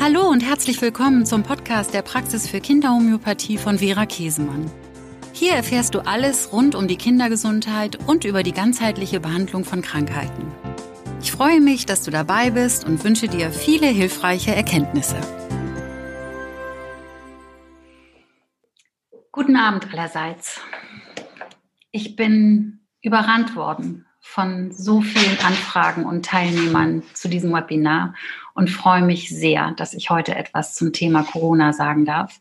Hallo und herzlich willkommen zum Podcast der Praxis für Kinderhomöopathie von Vera Käsemann. Hier erfährst du alles rund um die Kindergesundheit und über die ganzheitliche Behandlung von Krankheiten. Ich freue mich, dass du dabei bist und wünsche dir viele hilfreiche Erkenntnisse. Guten Abend allerseits. Ich bin überrannt worden von so vielen Anfragen und Teilnehmern zu diesem Webinar und freue mich sehr, dass ich heute etwas zum Thema Corona sagen darf.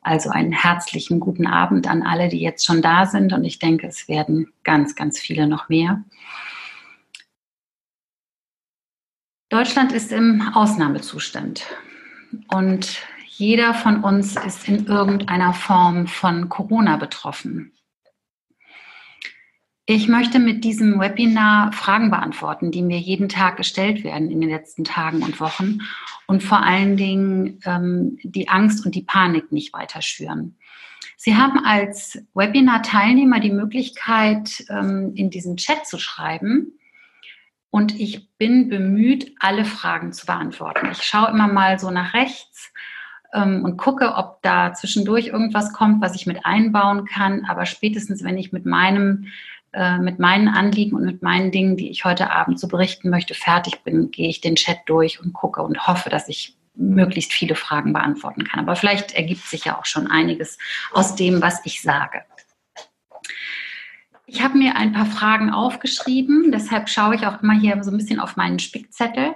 Also einen herzlichen guten Abend an alle, die jetzt schon da sind und ich denke, es werden ganz, ganz viele noch mehr. Deutschland ist im Ausnahmezustand und jeder von uns ist in irgendeiner Form von Corona betroffen. Ich möchte mit diesem Webinar Fragen beantworten, die mir jeden Tag gestellt werden in den letzten Tagen und Wochen und vor allen Dingen ähm, die Angst und die Panik nicht weiter schüren. Sie haben als Webinar-Teilnehmer die Möglichkeit, ähm, in diesen Chat zu schreiben. Und ich bin bemüht, alle Fragen zu beantworten. Ich schaue immer mal so nach rechts ähm, und gucke, ob da zwischendurch irgendwas kommt, was ich mit einbauen kann. Aber spätestens, wenn ich mit meinem äh, mit meinen Anliegen und mit meinen Dingen, die ich heute Abend so berichten möchte, fertig bin, gehe ich den Chat durch und gucke und hoffe, dass ich möglichst viele Fragen beantworten kann. Aber vielleicht ergibt sich ja auch schon einiges aus dem, was ich sage. Ich habe mir ein paar Fragen aufgeschrieben, deshalb schaue ich auch immer hier so ein bisschen auf meinen Spickzettel,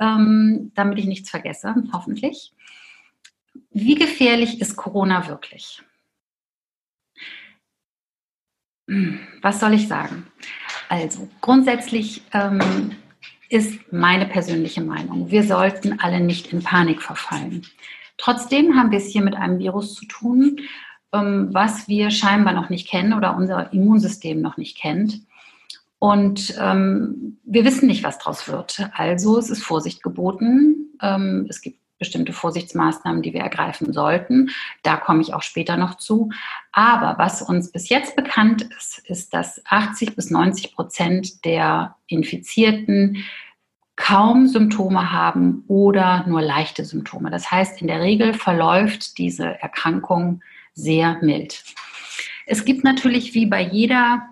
ähm, damit ich nichts vergesse, hoffentlich. Wie gefährlich ist Corona wirklich? Was soll ich sagen? Also grundsätzlich ähm, ist meine persönliche Meinung, wir sollten alle nicht in Panik verfallen. Trotzdem haben wir es hier mit einem Virus zu tun, ähm, was wir scheinbar noch nicht kennen oder unser Immunsystem noch nicht kennt. Und ähm, wir wissen nicht, was daraus wird. Also es ist Vorsicht geboten. Ähm, es gibt bestimmte Vorsichtsmaßnahmen, die wir ergreifen sollten. Da komme ich auch später noch zu. Aber was uns bis jetzt bekannt ist, ist, dass 80 bis 90 Prozent der Infizierten kaum Symptome haben oder nur leichte Symptome. Das heißt, in der Regel verläuft diese Erkrankung sehr mild. Es gibt natürlich wie bei jeder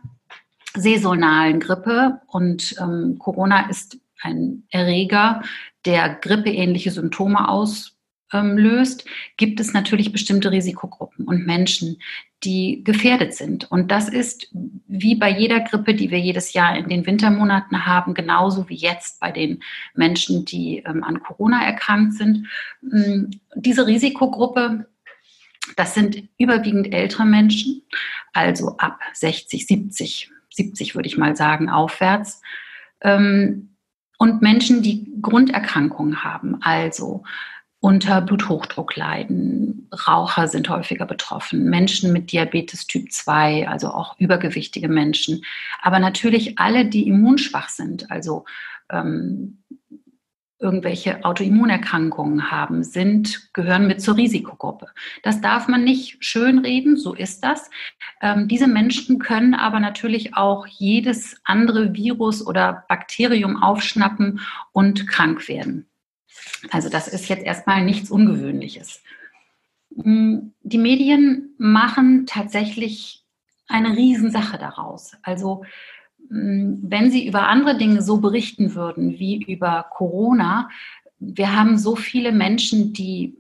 saisonalen Grippe und ähm, Corona ist ein Erreger, der grippeähnliche Symptome auslöst, gibt es natürlich bestimmte Risikogruppen und Menschen, die gefährdet sind. Und das ist wie bei jeder Grippe, die wir jedes Jahr in den Wintermonaten haben, genauso wie jetzt bei den Menschen, die ähm, an Corona erkrankt sind. Ähm, diese Risikogruppe, das sind überwiegend ältere Menschen, also ab 60, 70, 70 würde ich mal sagen, aufwärts. Ähm, und Menschen, die Grunderkrankungen haben, also unter Bluthochdruck leiden. Raucher sind häufiger betroffen. Menschen mit Diabetes Typ 2, also auch übergewichtige Menschen. Aber natürlich alle, die immunschwach sind, also ähm, irgendwelche Autoimmunerkrankungen haben, sind, gehören mit zur Risikogruppe. Das darf man nicht schönreden, so ist das. Ähm, diese Menschen können aber natürlich auch jedes andere Virus oder Bakterium aufschnappen und krank werden. Also das ist jetzt erstmal nichts Ungewöhnliches. Mm, die Medien machen tatsächlich eine Riesensache daraus. Also wenn Sie über andere Dinge so berichten würden wie über Corona, wir haben so viele Menschen, die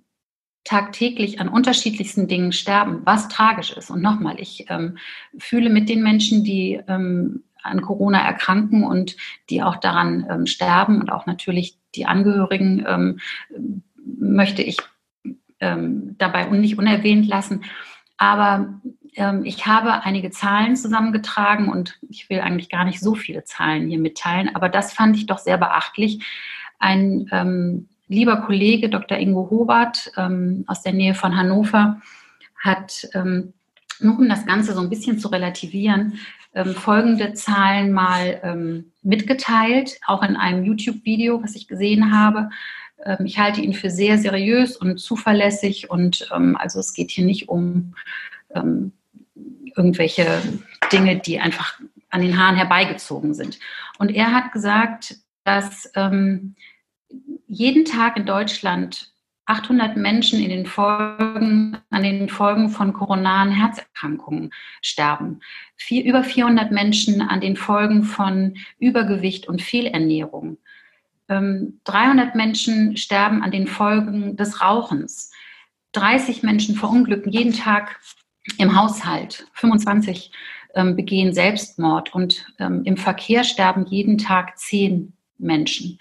tagtäglich an unterschiedlichsten Dingen sterben, was tragisch ist. Und nochmal, ich ähm, fühle mit den Menschen, die ähm, an Corona erkranken und die auch daran ähm, sterben und auch natürlich die Angehörigen ähm, möchte ich ähm, dabei nicht unerwähnt lassen. Aber ich habe einige Zahlen zusammengetragen und ich will eigentlich gar nicht so viele Zahlen hier mitteilen, aber das fand ich doch sehr beachtlich. Ein ähm, lieber Kollege, Dr. Ingo Hobart ähm, aus der Nähe von Hannover, hat, ähm, nur um das Ganze so ein bisschen zu relativieren, ähm, folgende Zahlen mal ähm, mitgeteilt, auch in einem YouTube-Video, was ich gesehen habe. ich halte ihn für sehr seriös und zuverlässig und also es geht hier nicht um irgendwelche Dinge, die einfach an den Haaren herbeigezogen sind. Und er hat gesagt, dass ähm, jeden Tag in Deutschland 800 Menschen in den Folgen, an den Folgen von koronaren Herzerkrankungen sterben. Vier, über 400 Menschen an den Folgen von Übergewicht und Fehlernährung. Ähm, 300 Menschen sterben an den Folgen des Rauchens. 30 Menschen verunglücken jeden Tag im Haushalt. 25 ähm, begehen Selbstmord und ähm, im Verkehr sterben jeden Tag 10 Menschen.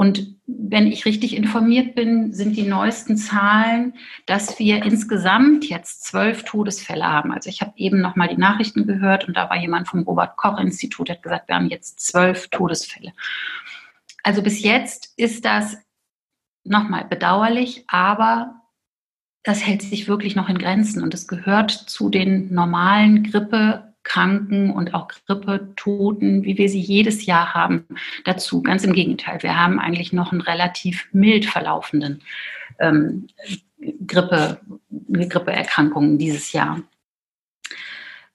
Und wenn ich richtig informiert bin, sind die neuesten Zahlen, dass wir insgesamt jetzt zwölf Todesfälle haben. Also ich habe eben noch mal die Nachrichten gehört und da war jemand vom Robert Koch Institut, der hat gesagt, wir haben jetzt zwölf Todesfälle. Also bis jetzt ist das nochmal bedauerlich, aber das hält sich wirklich noch in Grenzen und es gehört zu den normalen Grippe Kranken und auch Grippetoten, wie wir sie jedes Jahr haben, dazu. Ganz im Gegenteil, wir haben eigentlich noch einen relativ mild verlaufenden ähm, Grippe, Grippeerkrankungen dieses Jahr.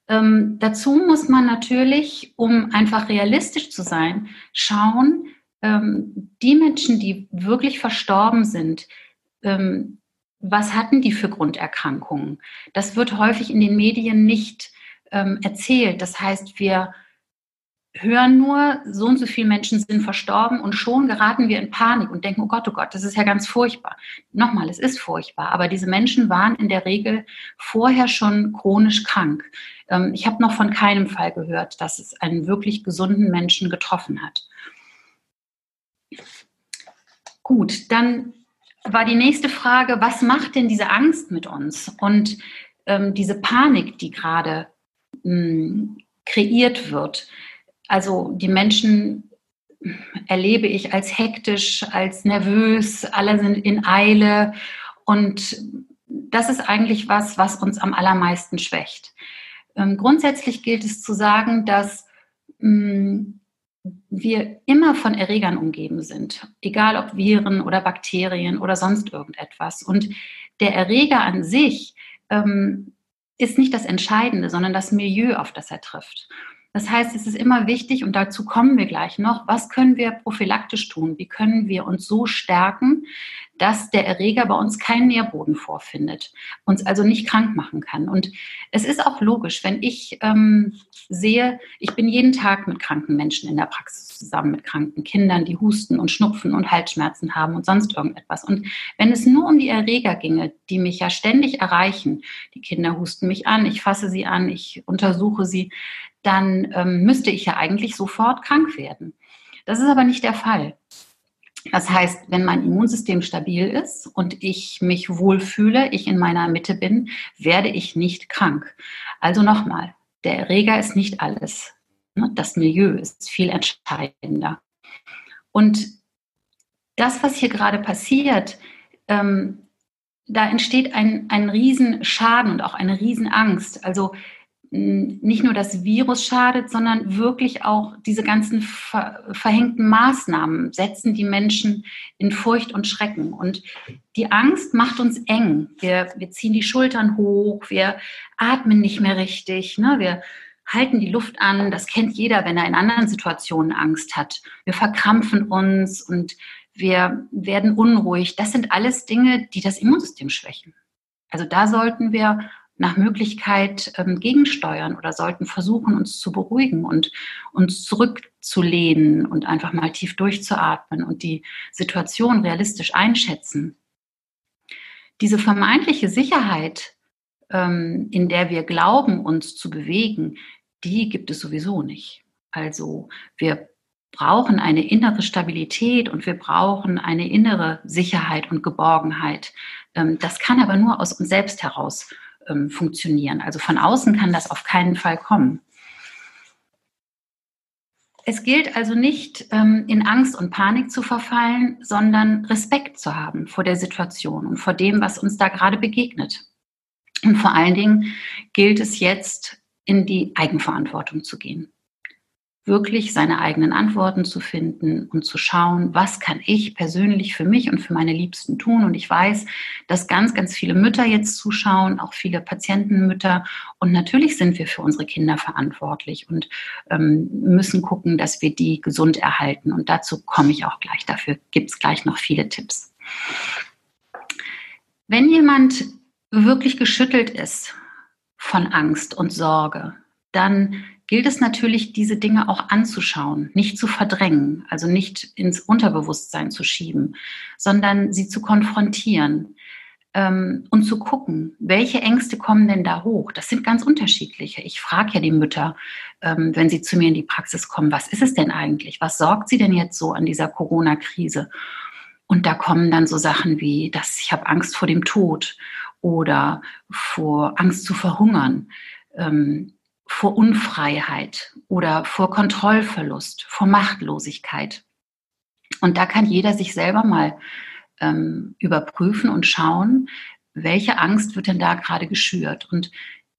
Ähm, dazu muss man natürlich, um einfach realistisch zu sein, schauen, ähm, die Menschen, die wirklich verstorben sind, ähm, was hatten die für Grunderkrankungen? Das wird häufig in den Medien nicht ähm, erzählt. Das heißt, wir hören nur, so und so viele Menschen sind verstorben und schon geraten wir in Panik und denken, oh Gott, oh Gott, das ist ja ganz furchtbar. Nochmal, es ist furchtbar, aber diese Menschen waren in der Regel vorher schon chronisch krank. Ähm, ich habe noch von keinem Fall gehört, dass es einen wirklich gesunden Menschen getroffen hat. Gut, dann war die nächste Frage, was macht denn diese Angst mit uns und ähm, diese Panik, die gerade hm, kreiert wird. Also die Menschen erlebe ich als hektisch, als nervös, alle sind in Eile und das ist eigentlich was, was uns am allermeisten schwächt. Ähm, grundsätzlich gilt es zu sagen, dass hm, wir immer von Erregern umgeben sind, egal ob Viren oder Bakterien oder sonst irgendetwas. Und der Erreger an sich ähm, ist nicht das Entscheidende, sondern das Milieu, auf das er trifft. Das heißt, es ist immer wichtig, und dazu kommen wir gleich noch, was können wir prophylaktisch tun? Wie können wir uns so stärken, dass der Erreger bei uns keinen Nährboden vorfindet, uns also nicht krank machen kann. Und es ist auch logisch, wenn ich ähm, sehe, ich bin jeden Tag mit kranken Menschen in der Praxis zusammen, mit kranken Kindern, die husten und schnupfen und Halsschmerzen haben und sonst irgendetwas. Und wenn es nur um die Erreger ginge, die mich ja ständig erreichen, die Kinder husten mich an, ich fasse sie an, ich untersuche sie, dann ähm, müsste ich ja eigentlich sofort krank werden. Das ist aber nicht der Fall. Das heißt, wenn mein Immunsystem stabil ist und ich mich wohlfühle, ich in meiner Mitte bin, werde ich nicht krank. Also nochmal, der Erreger ist nicht alles. Ne? Das Milieu ist viel entscheidender. Und das, was hier gerade passiert, ähm, da entsteht ein, ein Riesenschaden und auch eine Riesenangst. Also nicht nur das Virus schadet, sondern wirklich auch diese ganzen ver verhängten Maßnahmen setzen die Menschen in Furcht und Schrecken. Und die Angst macht uns eng. Wir, wir ziehen die Schultern hoch, wir atmen nicht mehr richtig, ne? wir halten die Luft an. Das kennt jeder, wenn er in anderen Situationen Angst hat. Wir verkrampfen uns und wir werden unruhig. Das sind alles Dinge, die das Immunsystem schwächen. Also da sollten wir nach Möglichkeit ähm, gegensteuern oder sollten versuchen, uns zu beruhigen und uns zurückzulehnen und einfach mal tief durchzuatmen und die Situation realistisch einschätzen. Diese vermeintliche Sicherheit, ähm, in der wir glauben, uns zu bewegen, die gibt es sowieso nicht. Also wir brauchen eine innere Stabilität und wir brauchen eine innere Sicherheit und Geborgenheit. Ähm, das kann aber nur aus uns selbst heraus ähm, funktionieren. Also von außen kann das auf keinen Fall kommen. Es gilt also nicht, ähm, in Angst und Panik zu verfallen, sondern Respekt zu haben vor der Situation und vor dem, was uns da gerade begegnet. Und vor allen Dingen gilt es jetzt, in die Eigenverantwortung zu gehen. Wirklich seine eigenen Antworten zu finden und zu schauen, was kann ich persönlich für mich und für meine Liebsten tun. Und ich weiß, dass ganz, ganz viele Mütter jetzt zuschauen, auch viele Patientenmütter. Und natürlich sind wir für unsere Kinder verantwortlich und ähm, müssen gucken, dass wir die gesund erhalten. Und dazu komme ich auch gleich. Dafür gibt es gleich noch viele Tipps. Wenn jemand wirklich geschüttelt ist von Angst und Sorge, dann gilt es natürlich, diese Dinge auch anzuschauen, nicht zu verdrängen, also nicht ins Unterbewusstsein zu schieben, sondern sie zu konfrontieren ähm, und zu gucken, welche Ängste kommen denn da hoch. Das sind ganz unterschiedliche. Ich frage ja die Mütter, ähm, wenn sie zu mir in die Praxis kommen, was ist es denn eigentlich? Was sorgt sie denn jetzt so an dieser Corona-Krise? Und da kommen dann so Sachen wie, dass ich habe Angst vor dem Tod oder vor Angst zu verhungern. Ähm, vor Unfreiheit oder vor Kontrollverlust, vor Machtlosigkeit. Und da kann jeder sich selber mal ähm, überprüfen und schauen, welche Angst wird denn da gerade geschürt. Und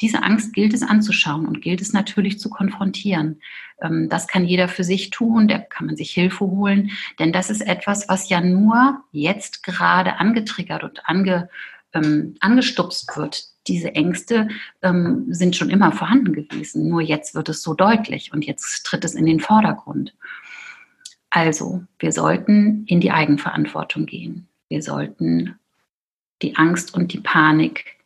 diese Angst gilt es anzuschauen und gilt es natürlich zu konfrontieren. Ähm, das kann jeder für sich tun, da kann man sich Hilfe holen, denn das ist etwas, was ja nur jetzt gerade angetriggert und ange, ähm, angestupst wird diese Ängste ähm, sind schon immer vorhanden gewesen. Nur jetzt wird es so deutlich und jetzt tritt es in den Vordergrund. Also, wir sollten in die Eigenverantwortung gehen. Wir sollten die Angst und die Panik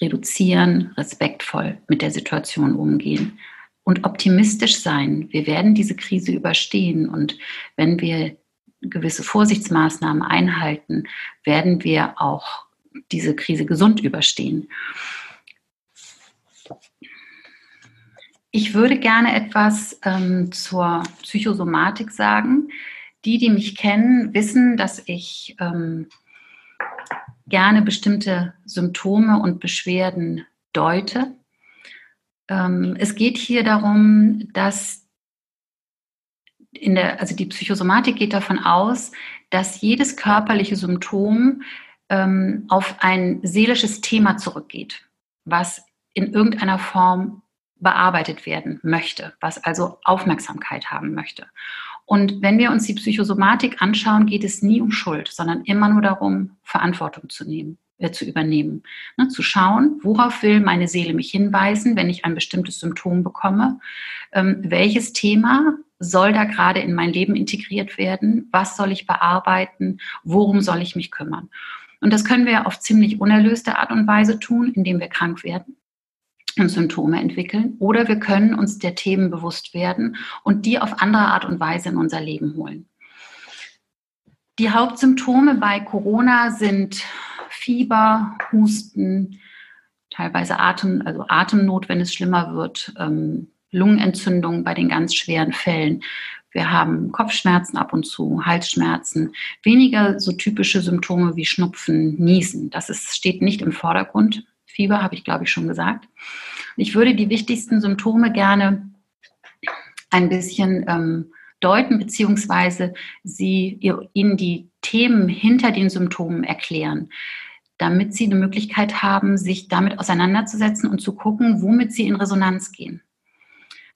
reduzieren, respektvoll mit der Situation umgehen und optimistisch sein. Wir werden diese Krise überstehen und wenn wir gewisse Vorsichtsmaßnahmen einhalten, werden wir auch diese Krise gesund überstehen. Ich würde gerne etwas ähm, zur Psychosomatik sagen. Die, die mich kennen, wissen, dass ich ähm, gerne bestimmte Symptome und Beschwerden deute. Ähm, es geht hier darum, dass in der, also die Psychosomatik geht davon aus, dass jedes körperliche Symptom ähm, auf ein seelisches Thema zurückgeht, was in irgendeiner Form bearbeitet werden möchte, was also Aufmerksamkeit haben möchte. Und wenn wir uns die Psychosomatik anschauen, geht es nie um Schuld, sondern immer nur darum, Verantwortung zu nehmen, äh, zu übernehmen, ne, zu schauen, worauf will meine Seele mich hinweisen, wenn ich ein bestimmtes Symptom bekomme, ähm, welches Thema soll da gerade in mein Leben integriert werden, was soll ich bearbeiten, worum soll ich mich kümmern. Und das können wir auf ziemlich unerlöste Art und Weise tun, indem wir krank werden und Symptome entwickeln. Oder wir können uns der Themen bewusst werden und die auf andere Art und Weise in unser Leben holen. Die Hauptsymptome bei Corona sind Fieber, Husten, teilweise Atem, also Atemnot, wenn es schlimmer wird, ähm, Lungenentzündung bei den ganz schweren Fällen, wir haben Kopfschmerzen ab und zu, Halsschmerzen, weniger so typische Symptome wie Schnupfen, Niesen. Das ist, steht nicht im Vordergrund. Fieber habe ich, glaube ich, schon gesagt. Ich würde die wichtigsten Symptome gerne ein bisschen ähm, deuten, beziehungsweise sie, Ihnen die Themen hinter den Symptomen erklären, damit Sie eine Möglichkeit haben, sich damit auseinanderzusetzen und zu gucken, womit Sie in Resonanz gehen.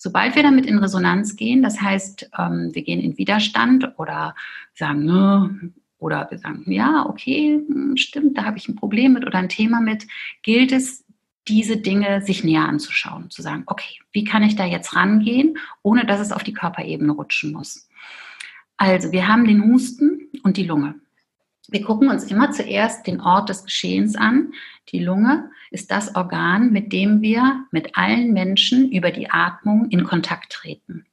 Sobald wir damit in Resonanz gehen, das heißt, ähm, wir gehen in Widerstand oder sagen, ne, oder wir sagen, ja, okay, hm, stimmt, da habe ich ein Problem mit oder ein Thema mit, gilt es, diese Dinge sich näher anzuschauen, zu sagen, okay, wie kann ich da jetzt rangehen, ohne dass es auf die Körperebene rutschen muss. Also, wir haben den Husten und die Lunge. Wir gucken uns immer zuerst den Ort des Geschehens an. Die Lunge ist das Organ, mit dem wir mit allen Menschen über die Atmung in Kontakt treten.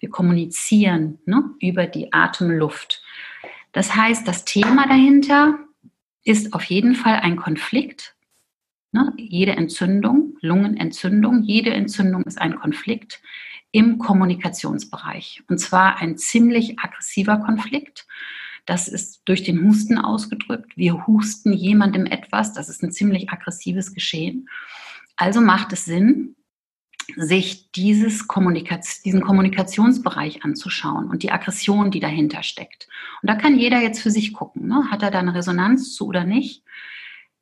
Wir kommunizieren ne, über die Atemluft. Das heißt, das Thema dahinter ist auf jeden Fall ein Konflikt. Ne, jede Entzündung, Lungenentzündung, jede Entzündung ist ein Konflikt im Kommunikationsbereich. Und zwar ein ziemlich aggressiver Konflikt das ist durch den Husten ausgedrückt. Wir husten jemandem etwas. Das ist ein ziemlich aggressives Geschehen. Also macht es Sinn, sich dieses Kommunikaz diesen Kommunikationsbereich anzuschauen und die Aggression, die dahinter steckt. Und da kann jeder jetzt für sich gucken, ne? hat er da eine Resonanz zu oder nicht.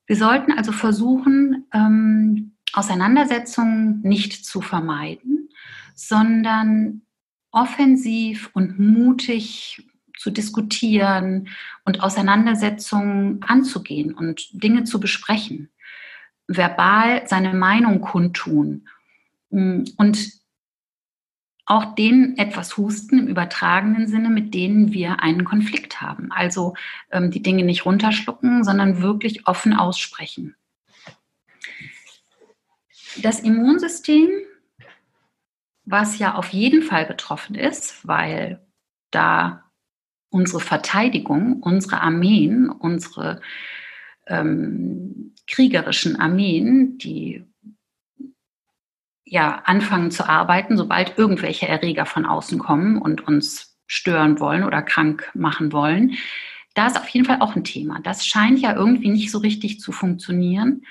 Wir sollten also versuchen, ähm, Auseinandersetzungen nicht zu vermeiden, sondern offensiv und mutig zu diskutieren und Auseinandersetzungen anzugehen und Dinge zu besprechen, verbal seine Meinung kundtun mm, und auch denen etwas husten im übertragenen Sinne, mit denen wir einen Konflikt haben. Also ähm, die Dinge nicht runterschlucken, sondern wirklich offen aussprechen. Das Immunsystem, was ja auf jeden Fall betroffen ist, weil da unsere Verteidigung, unsere Armeen, unsere ähm, kriegerischen Armeen, die ja anfangen zu arbeiten, sobald irgendwelche Erreger von außen kommen und uns stören wollen oder krank machen wollen. Da ist auf jeden Fall auch ein Thema. Das scheint ja irgendwie nicht so richtig zu funktionieren,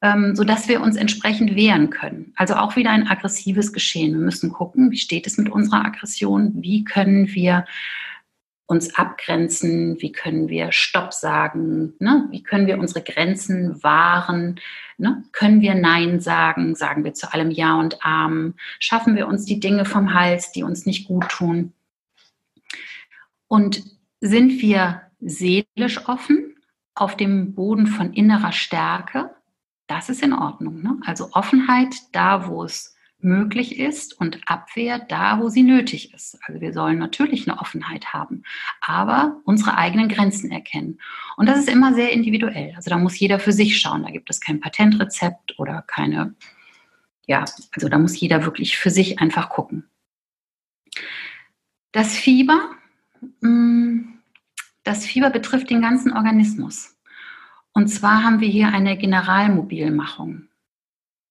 ähm, sodass wir uns entsprechend wehren können. Also auch wieder ein aggressives Geschehen. Wir müssen gucken, wie steht es mit unserer Aggression? Wie können wir uns abgrenzen? Wie können wir Stopp sagen? Ne? Wie können wir unsere Grenzen wahren? Ne? Können wir Nein sagen? Sagen wir zu allem Ja und Arm? Schaffen wir uns die Dinge vom Hals, die uns nicht gut tun? Und sind wir seelisch offen auf dem Boden von innerer Stärke? Das ist in Ordnung. Ne? Also Offenheit da, wo es möglich ist und Abwehr da, wo sie nötig ist. Also wir sollen natürlich eine Offenheit haben, aber unsere eigenen Grenzen erkennen. Und das ist immer sehr individuell. Also da muss jeder für sich schauen. Da gibt es kein Patentrezept oder keine, ja, also da muss jeder wirklich für sich einfach gucken. Das Fieber, mm, das Fieber betrifft den ganzen Organismus. Und zwar haben wir hier eine Generalmobilmachung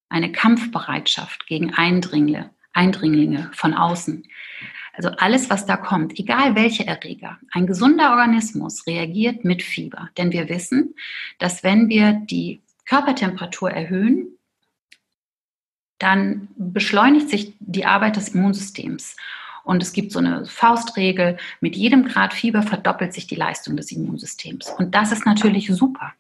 eine Kampfbereitschaft gegen Eindringlinge, Eindringlinge von außen. Also alles, was da kommt, egal welche Erreger, ein gesunder Organismus reagiert mit Fieber. Denn wir wissen, dass wenn wir die Körpertemperatur erhöhen, dann beschleunigt sich die Arbeit des Immunsystems. Und es gibt so eine Faustregel, mit jedem Grad Fieber verdoppelt sich die Leistung des Immunsystems. Und das ist natürlich super.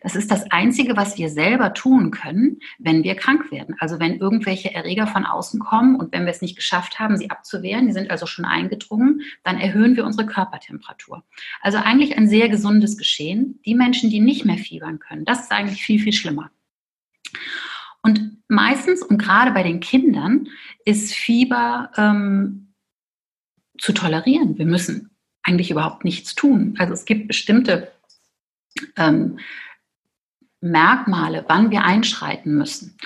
Das ist das Einzige, was wir selber tun können, wenn wir krank werden. Also wenn irgendwelche Erreger von außen kommen und wenn wir es nicht geschafft haben, sie abzuwehren, die sind also schon eingedrungen, dann erhöhen wir unsere Körpertemperatur. Also eigentlich ein sehr gesundes Geschehen. Die Menschen, die nicht mehr fiebern können, das ist eigentlich viel, viel schlimmer. Und meistens und gerade bei den Kindern ist Fieber ähm, zu tolerieren. Wir müssen eigentlich überhaupt nichts tun. Also es gibt bestimmte ähm, Merkmale, wann wir einschreiten müssen.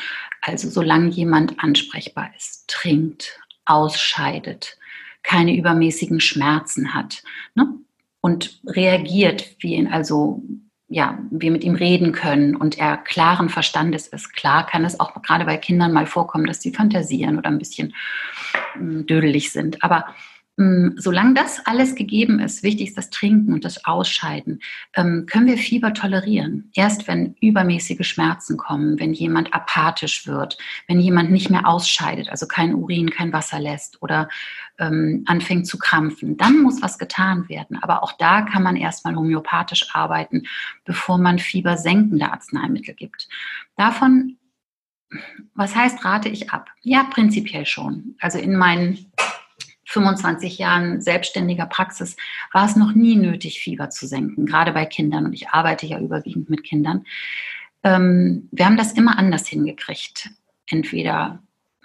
Also solange jemand ansprechbar ist, trinkt, ausscheidet, keine übermäßigen Schmerzen hat ne? und reagiert, wie ihn also ja, wir mit ihm reden können und er klaren Verstandes ist. Klar kann es auch gerade bei Kindern mal vorkommen, dass sie fantasieren oder ein bisschen hm, dödelig sind. Aber solange das alles gegeben ist, wichtig ist das Trinken und das Ausscheiden, ähm, können wir Fieber tolerieren. Erst wenn übermäßige Schmerzen kommen, wenn jemand apathisch wird, wenn jemand nicht mehr ausscheidet, also kein Urin, kein Wasser lässt oder ähm, anfängt zu krampfen, dann muss was getan werden. Aber auch da kann man erstmal homöopathisch arbeiten, bevor man fiebersenkende Arzneimittel gibt. Davon was heißt, rate ich ab? Ja, prinzipiell schon. Also in meinen 25 Jahren selbstständiger Praxis war es noch nie nötig, Fieber zu senken, gerade bei Kindern. Und ich arbeite ja überwiegend mit Kindern. Ähm, wir haben das immer anders hingekriegt. Entweder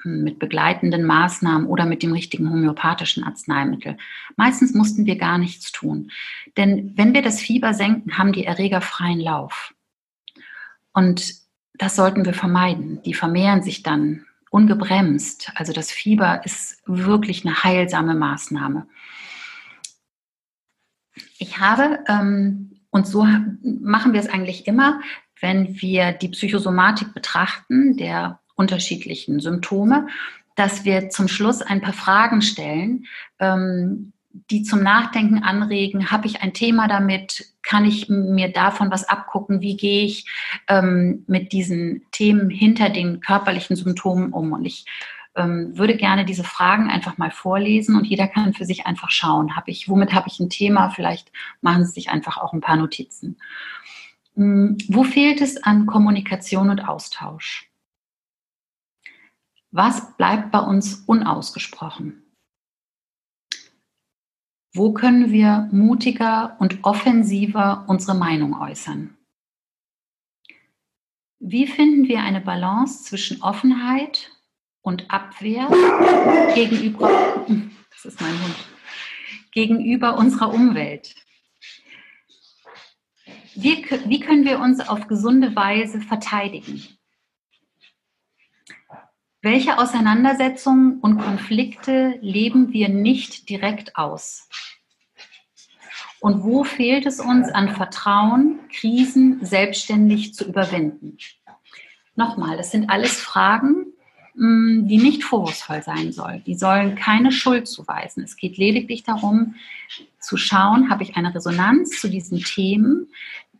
mit begleitenden Maßnahmen oder mit dem richtigen homöopathischen Arzneimittel. Meistens mussten wir gar nichts tun. Denn wenn wir das Fieber senken, haben die Erreger freien Lauf. Und das sollten wir vermeiden. Die vermehren sich dann ungebremst. Also das Fieber ist wirklich eine heilsame Maßnahme. Ich habe, ähm, und so machen wir es eigentlich immer, wenn wir die Psychosomatik betrachten, der unterschiedlichen Symptome, dass wir zum Schluss ein paar Fragen stellen, ähm, die zum Nachdenken anregen. Habe ich ein Thema damit? Kann ich mir davon was abgucken? Wie gehe ich ähm, mit diesen Themen hinter den körperlichen Symptomen um? Und ich ähm, würde gerne diese Fragen einfach mal vorlesen und jeder kann für sich einfach schauen, habe ich, womit habe ich ein Thema? Vielleicht machen Sie sich einfach auch ein paar Notizen. Hm, wo fehlt es an Kommunikation und Austausch? Was bleibt bei uns unausgesprochen? Wo können wir mutiger und offensiver unsere Meinung äußern? Wie finden wir eine Balance zwischen Offenheit und Abwehr gegenüber, das ist mein Hund, gegenüber unserer Umwelt? Wie, wie können wir uns auf gesunde Weise verteidigen? Welche Auseinandersetzungen und Konflikte leben wir nicht direkt aus? Und wo fehlt es uns an Vertrauen, Krisen selbstständig zu überwinden? Nochmal, das sind alles Fragen, mm, die nicht vorwurfsvoll sein sollen. Die sollen keine Schuld zuweisen. Es geht lediglich darum, zu schauen, habe ich eine Resonanz zu diesen Themen,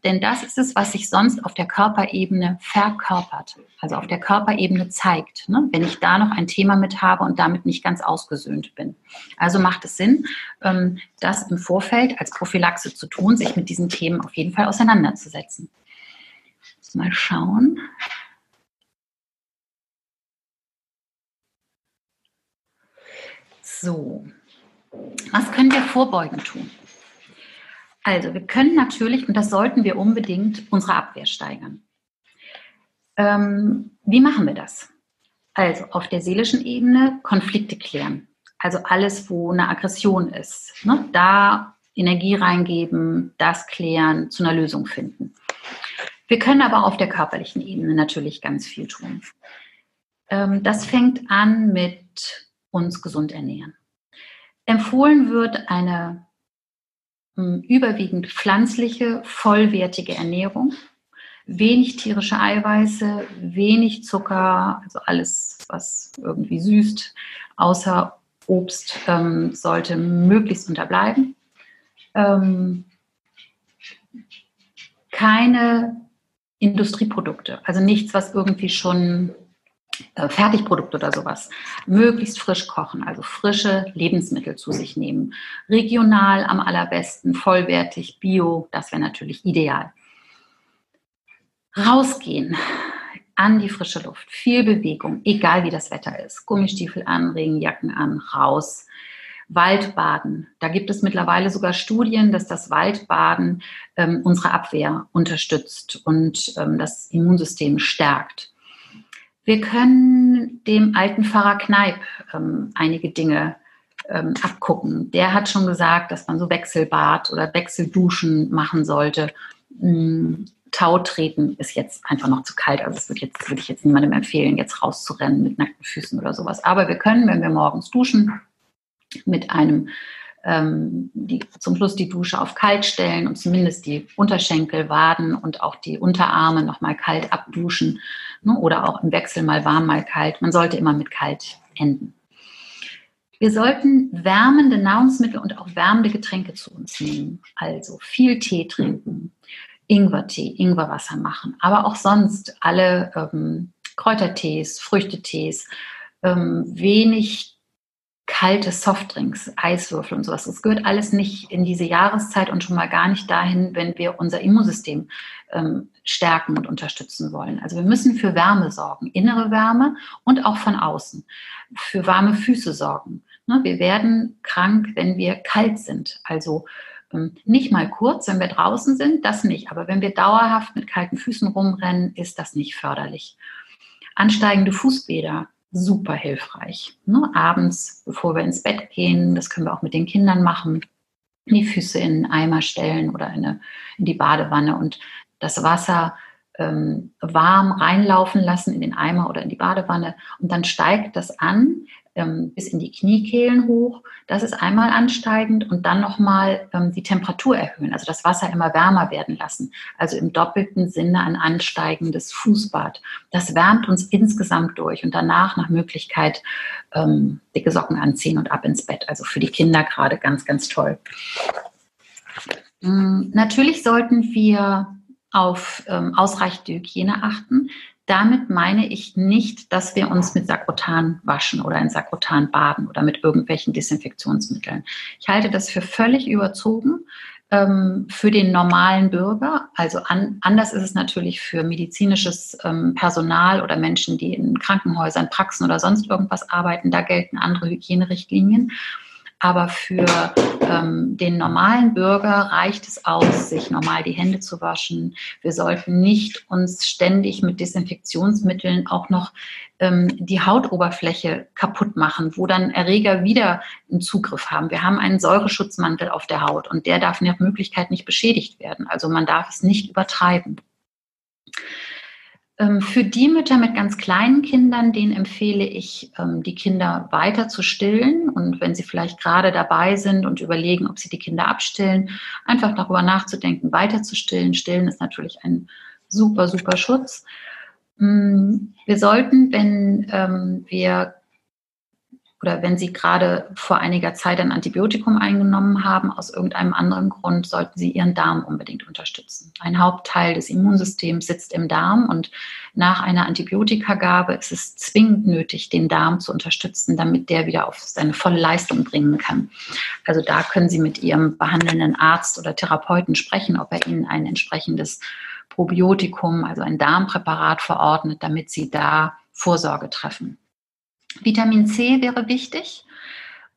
denn das ist es, was sich sonst auf der Körperebene verkörpert, also auf der Körperebene zeigt, ne? wenn ich da noch ein Thema mit habe und damit nicht ganz ausgesöhnt bin. Also macht es Sinn, ähm, das im Vorfeld als Prophylaxe zu tun, sich mit diesen Themen auf jeden Fall auseinanderzusetzen. Mal schauen. So, was können wir vorbeugend tun? Also, wir können natürlich, und das sollten wir unbedingt, unsere Abwehr steigern. Ähm, wie machen wir das? Also, auf der seelischen Ebene Konflikte klären. Also alles, wo eine Aggression ist. Ne? Da Energie reingeben, das klären, zu einer Lösung finden. Wir können aber auf der körperlichen Ebene natürlich ganz viel tun. Ähm, das fängt an mit uns gesund ernähren. Empfohlen wird eine überwiegend pflanzliche, vollwertige Ernährung, wenig tierische Eiweiße, wenig Zucker, also alles, was irgendwie süßt, außer Obst ähm, sollte möglichst unterbleiben. Ähm, keine Industrieprodukte, also nichts, was irgendwie schon Fertigprodukte oder sowas. Möglichst frisch kochen, also frische Lebensmittel zu sich nehmen. Regional am allerbesten, vollwertig, bio, das wäre natürlich ideal. Rausgehen an die frische Luft, viel Bewegung, egal wie das Wetter ist. Gummistiefel an, Regenjacken an, raus. Waldbaden. Da gibt es mittlerweile sogar Studien, dass das Waldbaden ähm, unsere Abwehr unterstützt und ähm, das Immunsystem stärkt. Wir können dem alten Pfarrer Kneip ähm, einige Dinge ähm, abgucken. Der hat schon gesagt, dass man so Wechselbad oder Wechselduschen machen sollte. Ähm, Tau treten ist jetzt einfach noch zu kalt. Also das würde, jetzt, würde ich jetzt niemandem empfehlen, jetzt rauszurennen mit nackten Füßen oder sowas. Aber wir können, wenn wir morgens duschen, mit einem ähm, die, zum Schluss die Dusche auf kalt stellen und zumindest die Unterschenkel, Waden und auch die Unterarme nochmal kalt abduschen ne, oder auch im Wechsel mal warm, mal kalt. Man sollte immer mit kalt enden. Wir sollten wärmende Nahrungsmittel und auch wärmende Getränke zu uns nehmen. Also viel Tee trinken, Ingwertee, Ingwerwasser machen, aber auch sonst alle ähm, Kräutertees, Früchtetees, ähm, wenig kalte Softdrinks, Eiswürfel und sowas. Das gehört alles nicht in diese Jahreszeit und schon mal gar nicht dahin, wenn wir unser Immunsystem ähm, stärken und unterstützen wollen. Also wir müssen für Wärme sorgen, innere Wärme und auch von außen. Für warme Füße sorgen. Ne, wir werden krank, wenn wir kalt sind. Also ähm, nicht mal kurz, wenn wir draußen sind, das nicht. Aber wenn wir dauerhaft mit kalten Füßen rumrennen, ist das nicht förderlich. Ansteigende Fußbäder super hilfreich. Ne? Abends, bevor wir ins Bett gehen, das können wir auch mit den Kindern machen, die Füße in einen Eimer stellen oder in, eine, in die Badewanne und das Wasser ähm, warm reinlaufen lassen in den Eimer oder in die Badewanne und dann steigt das an ähm, bis in die Kniekehlen hoch. Das ist einmal ansteigend und dann nochmal ähm, die Temperatur erhöhen, also das Wasser immer wärmer werden lassen. Also im doppelten Sinne ein ansteigendes Fußbad. Das wärmt uns insgesamt durch und danach nach Möglichkeit ähm, dicke Socken anziehen und ab ins Bett. Also für die Kinder gerade ganz, ganz toll. Ähm, natürlich sollten wir auf ähm, ausreichende Hygiene achten. Damit meine ich nicht, dass wir uns mit Sakrotan waschen oder in Sakrotan baden oder mit irgendwelchen Desinfektionsmitteln. Ich halte das für völlig überzogen. ähm, für den normalen Bürger. Also an, anders ist es natürlich für medizinisches ähm, Personal oder Menschen, die in Krankenhäusern, Praxen oder sonst irgendwas arbeiten. Da gelten andere Hygienerichtlinien. Aber für ähm, den normalen Bürger reicht es aus, sich normal die Hände zu waschen. Wir sollten nicht uns ständig mit Desinfektionsmitteln auch noch ähm, die Hautoberfläche kaputt machen, wo dann Erreger wieder einen Zugriff haben. Wir haben einen Säureschutzmantel auf der Haut und der darf nach Möglichkeit nicht beschädigt werden. Also man darf es nicht übertreiben. Ähm, für die Mütter mit ganz kleinen Kindern, denen empfehle ich, ähm, die Kinder weiter zu stillen. Und wenn sie vielleicht gerade dabei sind und überlegen, ob sie die Kinder abstillen, einfach darüber nachzudenken, weiter zu stillen. Stillen ist natürlich ein super, super Schutz. Mm, wir sollten, wenn ähm, wir oder wenn Sie gerade vor einiger Zeit ein Antibiotikum eingenommen haben, aus irgendeinem anderen Grund, sollten Sie Ihren Darm unbedingt unterstützen. Ein Hauptteil des Immunsystems sitzt im Darm und nach einer Antibiotikagabe ist es zwingend nötig, den Darm zu unterstützen, damit der wieder auf seine volle Leistung bringen kann. Also da können Sie mit Ihrem behandelnden Arzt oder Therapeuten sprechen, ob er Ihnen ein entsprechendes Probiotikum, also ein Darmpräparat verordnet, damit Sie da Vorsorge treffen. Vitamin C wäre wichtig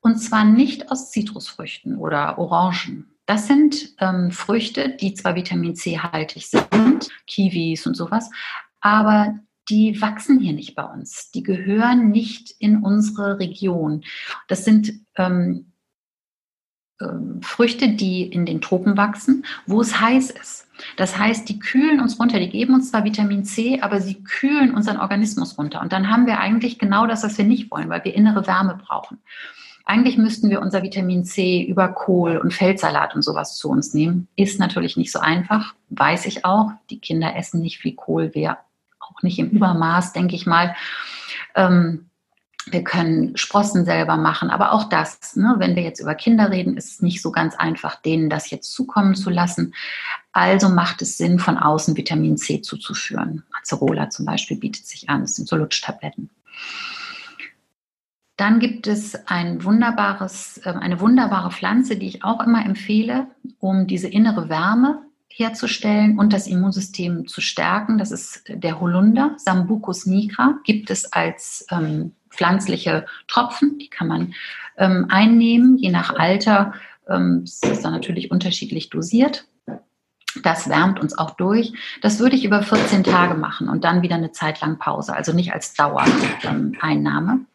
und zwar nicht aus Zitrusfrüchten oder Orangen. Das sind ähm, Früchte, die zwar Vitamin C haltig sind, Kiwis und sowas, aber die wachsen hier nicht bei uns. Die gehören nicht in unsere Region. Das sind ähm, ähm, Früchte, die in den Tropen wachsen, wo es heiß ist. Das heißt, die kühlen uns runter. Die geben uns zwar Vitamin C, aber sie kühlen unseren Organismus runter. Und dann haben wir eigentlich genau das, was wir nicht wollen, weil wir innere Wärme brauchen. Eigentlich müssten wir unser Vitamin C über Kohl und Feldsalat und sowas zu uns nehmen. Ist natürlich nicht so einfach, weiß ich auch. Die Kinder essen nicht viel Kohl, wir auch nicht im Übermaß, denke ich mal. Ähm, wir können Sprossen selber machen, aber auch das, ne, wenn wir jetzt über Kinder reden, ist es nicht so ganz einfach, denen das jetzt zukommen zu lassen. Also macht es Sinn, von außen Vitamin C zuzuführen. Acerola zum Beispiel bietet sich an, das sind so Lutschtabletten. Dann gibt es ein wunderbares, ähm, eine wunderbare Pflanze, die ich auch immer empfehle, um diese innere Wärme herzustellen und das Immunsystem zu stärken. Das ist der Holunder, Sambucus nigra, gibt es als ähm, pflanzliche Tropfen, die kann man ähm, einnehmen, je nach Alter. Ähm, ist dann natürlich unterschiedlich dosiert. Das wärmt uns auch durch. Das würde ich über 14 Tage machen und dann wieder eine Zeit lang Pause, also nicht als Dauereinnahme.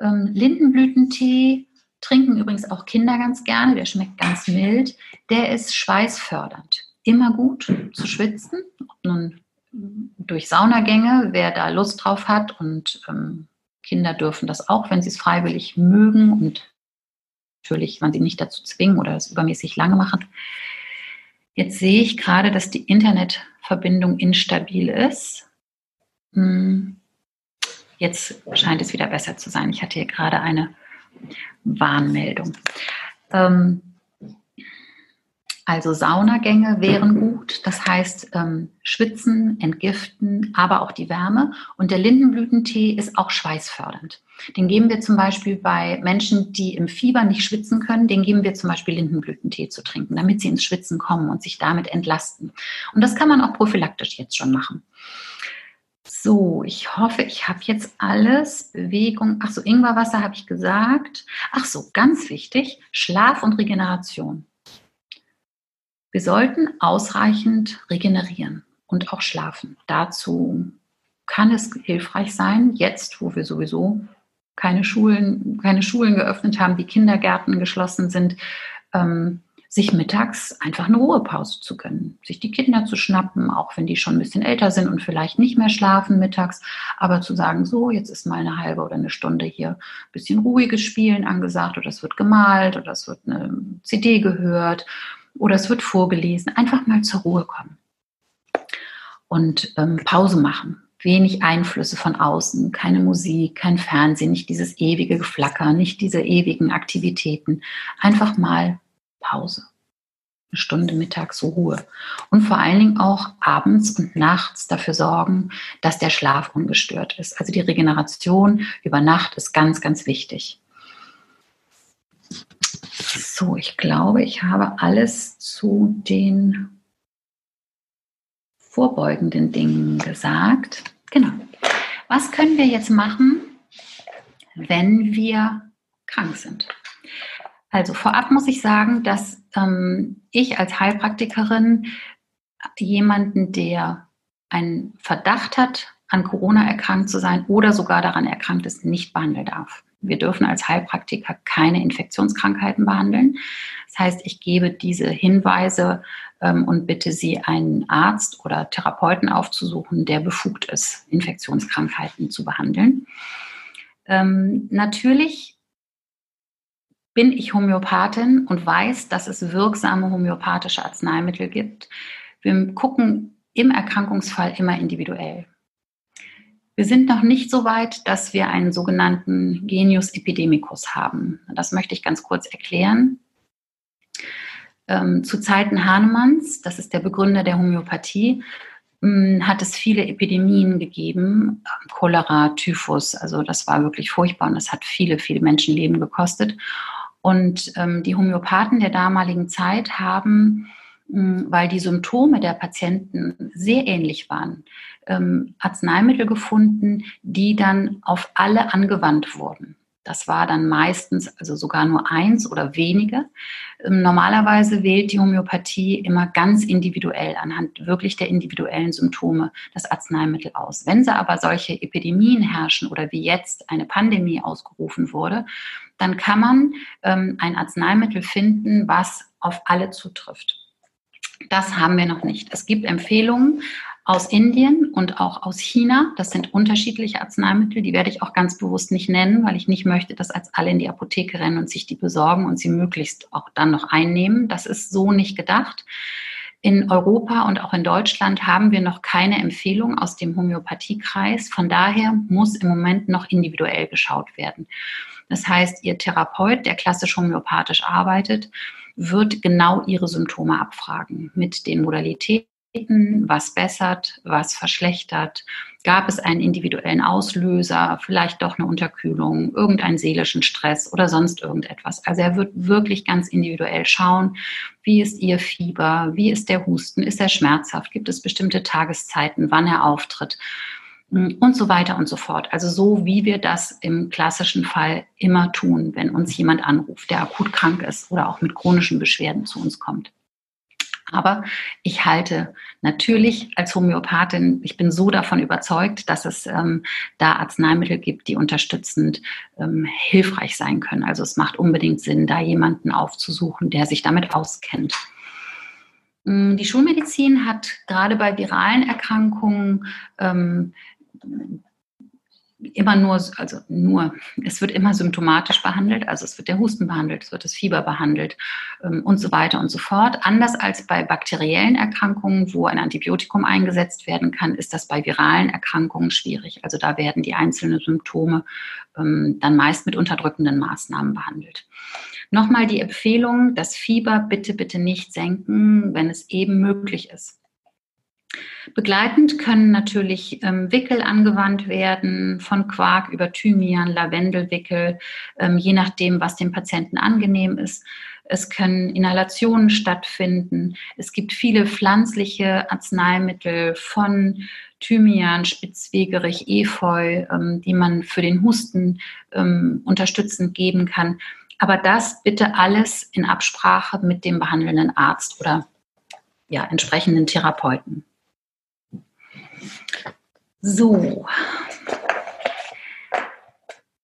Ähm, Lindenblütentee trinken übrigens auch Kinder ganz gerne. Der schmeckt ganz mild. Der ist schweißfördernd. Immer gut zu schwitzen. Nun durch Saunagänge, wer da Lust drauf hat und ähm, Kinder dürfen das auch, wenn sie es freiwillig mögen und natürlich, wenn sie nicht dazu zwingen oder es übermäßig lange machen. Jetzt sehe ich gerade, dass die Internetverbindung instabil ist. Hm. Jetzt scheint es wieder besser zu sein. Ich hatte hier gerade eine Warnmeldung. Ähm, also Saunagänge wären gut, das heißt ähm, schwitzen, entgiften, aber auch die Wärme. Und der Lindenblütentee ist auch schweißfördernd. Den geben wir zum Beispiel bei Menschen, die im Fieber nicht schwitzen können, den geben wir zum Beispiel Lindenblütentee zu trinken, damit sie ins Schwitzen kommen und sich damit entlasten. Und das kann man auch prophylaktisch jetzt schon machen. So, ich hoffe, ich habe jetzt alles. Bewegung, ach so, Ingwerwasser habe ich gesagt. Ach so, ganz wichtig, Schlaf und Regeneration. Wir sollten ausreichend regenerieren und auch schlafen. Dazu kann es hilfreich sein, jetzt, wo wir sowieso keine Schulen, keine Schulen geöffnet haben, die Kindergärten geschlossen sind, ähm, sich mittags einfach eine Ruhepause zu gönnen, sich die Kinder zu schnappen, auch wenn die schon ein bisschen älter sind und vielleicht nicht mehr schlafen mittags, aber zu sagen, so, jetzt ist mal eine halbe oder eine Stunde hier ein bisschen ruhiges Spielen angesagt oder es wird gemalt oder es wird eine CD gehört oder es wird vorgelesen. Einfach mal zur Ruhe kommen und ähm, Pause machen. Wenig Einflüsse von außen, keine Musik, kein Fernsehen, nicht dieses ewige Geflacker, nicht diese ewigen Aktivitäten. Einfach mal Pause. Eine Stunde mittags Ruhe. Und vor allen Dingen auch abends und nachts dafür sorgen, dass der Schlaf ungestört ist. Also die Regeneration über Nacht ist ganz, ganz wichtig. So, ich glaube, ich habe alles zu den vorbeugenden Dingen gesagt. Genau. Was können wir jetzt machen, wenn wir krank sind? Also vorab muss ich sagen, dass ähm, ich als Heilpraktikerin jemanden, der einen Verdacht hat, an Corona erkrankt zu sein oder sogar daran erkrankt ist, nicht behandeln darf. Wir dürfen als Heilpraktiker keine Infektionskrankheiten behandeln. Das heißt, ich gebe diese Hinweise ähm, und bitte Sie, einen Arzt oder Therapeuten aufzusuchen, der befugt ist, Infektionskrankheiten zu behandeln. Ähm, natürlich bin ich Homöopathin und weiß, dass es wirksame homöopathische Arzneimittel gibt. Wir gucken im Erkrankungsfall immer individuell. Wir sind noch nicht so weit, dass wir einen sogenannten Genius Epidemicus haben. Das möchte ich ganz kurz erklären. Ähm, zu Zeiten Hahnemanns, das ist der Begründer der Homöopathie, ähm, hat es viele Epidemien gegeben, Cholera, Typhus, also das war wirklich furchtbar und das hat viele, viele Menschenleben gekostet. Und ähm, die Homöopathen der damaligen Zeit haben, ähm, weil die Symptome der Patienten sehr ähnlich waren, ähm, Arzneimittel gefunden, die dann auf alle angewandt wurden. Das war dann meistens also sogar nur eins oder wenige. Ähm, normalerweise wählt die Homöopathie immer ganz individuell anhand wirklich der individuellen Symptome das Arzneimittel aus. Wenn sie aber solche Epidemien herrschen oder wie jetzt eine Pandemie ausgerufen wurde, dann kann man ähm, ein Arzneimittel finden, was auf alle zutrifft. Das haben wir noch nicht. Es gibt Empfehlungen aus Indien und auch aus China. Das sind unterschiedliche Arzneimittel, die werde ich auch ganz bewusst nicht nennen, weil ich nicht möchte, dass als alle in die Apotheke rennen und sich die besorgen und sie möglichst auch dann noch einnehmen. Das ist so nicht gedacht. In Europa und auch in Deutschland haben wir noch keine Empfehlung aus dem Homöopathiekreis. Von daher muss im Moment noch individuell geschaut werden. Das heißt, Ihr Therapeut, der klassisch homöopathisch arbeitet, wird genau Ihre Symptome abfragen mit den Modalitäten was bessert, was verschlechtert? Gab es einen individuellen Auslöser, vielleicht doch eine Unterkühlung, irgendeinen seelischen Stress oder sonst irgendetwas? Also er wird wirklich ganz individuell schauen, wie ist Ihr Fieber, wie ist der Husten, ist er schmerzhaft, gibt es bestimmte Tageszeiten, wann er auftritt und so weiter und so fort. Also so, wie wir das im klassischen Fall immer tun, wenn uns jemand anruft, der akut krank ist oder auch mit chronischen Beschwerden zu uns kommt. Aber ich halte natürlich als Homöopathin, ich bin so davon überzeugt, dass es ähm, da Arzneimittel gibt, die unterstützend ähm, hilfreich sein können. Also es macht unbedingt Sinn, da jemanden aufzusuchen, der sich damit auskennt. Mm, die Schulmedizin hat gerade bei viralen Erkrankungen ähm, immer nur, also nur, es wird immer symptomatisch behandelt, also es wird der Husten behandelt, es wird das Fieber behandelt ähm, und so weiter und so fort. Anders als bei bakteriellen Erkrankungen, wo ein Antibiotikum eingesetzt werden kann, ist das bei viralen Erkrankungen schwierig. Also da werden die einzelnen Symptome ähm, dann meist mit unterdrückenden Maßnahmen behandelt. Nochmal die Empfehlung, das Fieber bitte, bitte nicht senken, wenn es eben möglich ist. Begleitend können natürlich ähm, Wickel angewandt werden, von Quark über Thymian, Lavendelwickel, ähm, je nachdem, was dem Patienten angenehm ist. Es können Inhalationen stattfinden. Es gibt viele pflanzliche Arzneimittel von Thymian, Spitzwegerich, Efeu, ähm, die man für den Husten ähm, unterstützend geben kann. Aber das bitte alles in Absprache mit dem behandelnden Arzt oder ja, entsprechenden Therapeuten. So.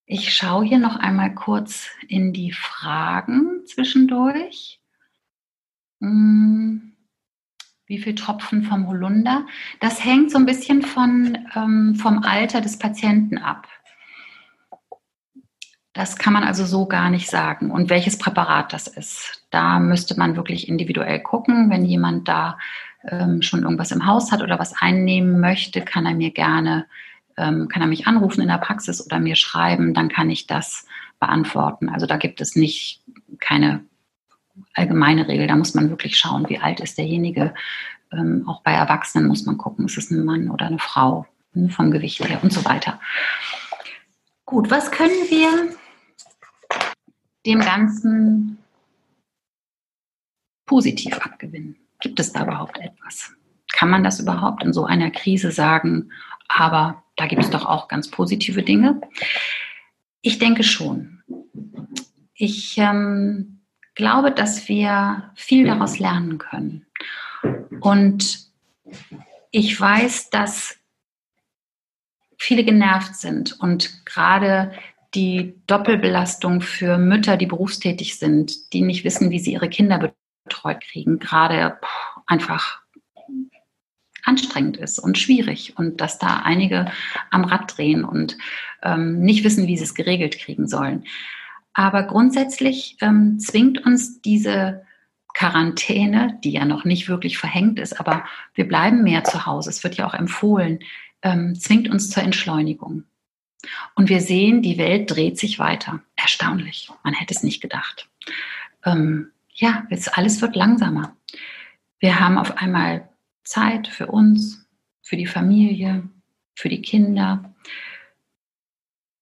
Ich schaue hier noch einmal kurz in die Fragen zwischendurch. Hm, wie viel Tropfen vom Holunder? Das hängt so ein bisschen von, ähm, vom Alter des Patienten ab. Das kann man also so gar nicht sagen. Und welches Präparat das ist, da müsste man wirklich individuell gucken. Wenn jemand da ähm, schon irgendwas im Haus hat oder was einnehmen möchte, kann er mir gerne, ähm, kann er mich anrufen in der Praxis oder mir schreiben, dann kann ich das beantworten. Also da gibt es nicht keine allgemeine Regel. Da muss man wirklich schauen, wie alt ist derjenige. Ähm, auch bei Erwachsenen muss man gucken, ist es ein Mann oder eine Frau ne, vom Gewicht her und so weiter. Gut, was können wir dem Ganzen positiv abgewinnen? Gibt es da überhaupt etwas? Kann man das überhaupt in so einer Krise sagen? Aber da gibt es doch auch ganz positive Dinge. Ich denke schon. Ich ähm, glaube, dass wir viel daraus lernen können. Und ich weiß, dass viele genervt sind und gerade die Doppelbelastung für Mütter, die berufstätig sind, die nicht wissen, wie sie ihre Kinder betreut kriegen, gerade einfach anstrengend ist und schwierig und dass da einige am Rad drehen und ähm, nicht wissen, wie sie es geregelt kriegen sollen. Aber grundsätzlich ähm, zwingt uns diese Quarantäne, die ja noch nicht wirklich verhängt ist, aber wir bleiben mehr zu Hause, es wird ja auch empfohlen, ähm, zwingt uns zur Entschleunigung. Und wir sehen, die Welt dreht sich weiter. Erstaunlich. Man hätte es nicht gedacht. Ähm, ja, jetzt alles wird langsamer. Wir haben auf einmal Zeit für uns, für die Familie, für die Kinder.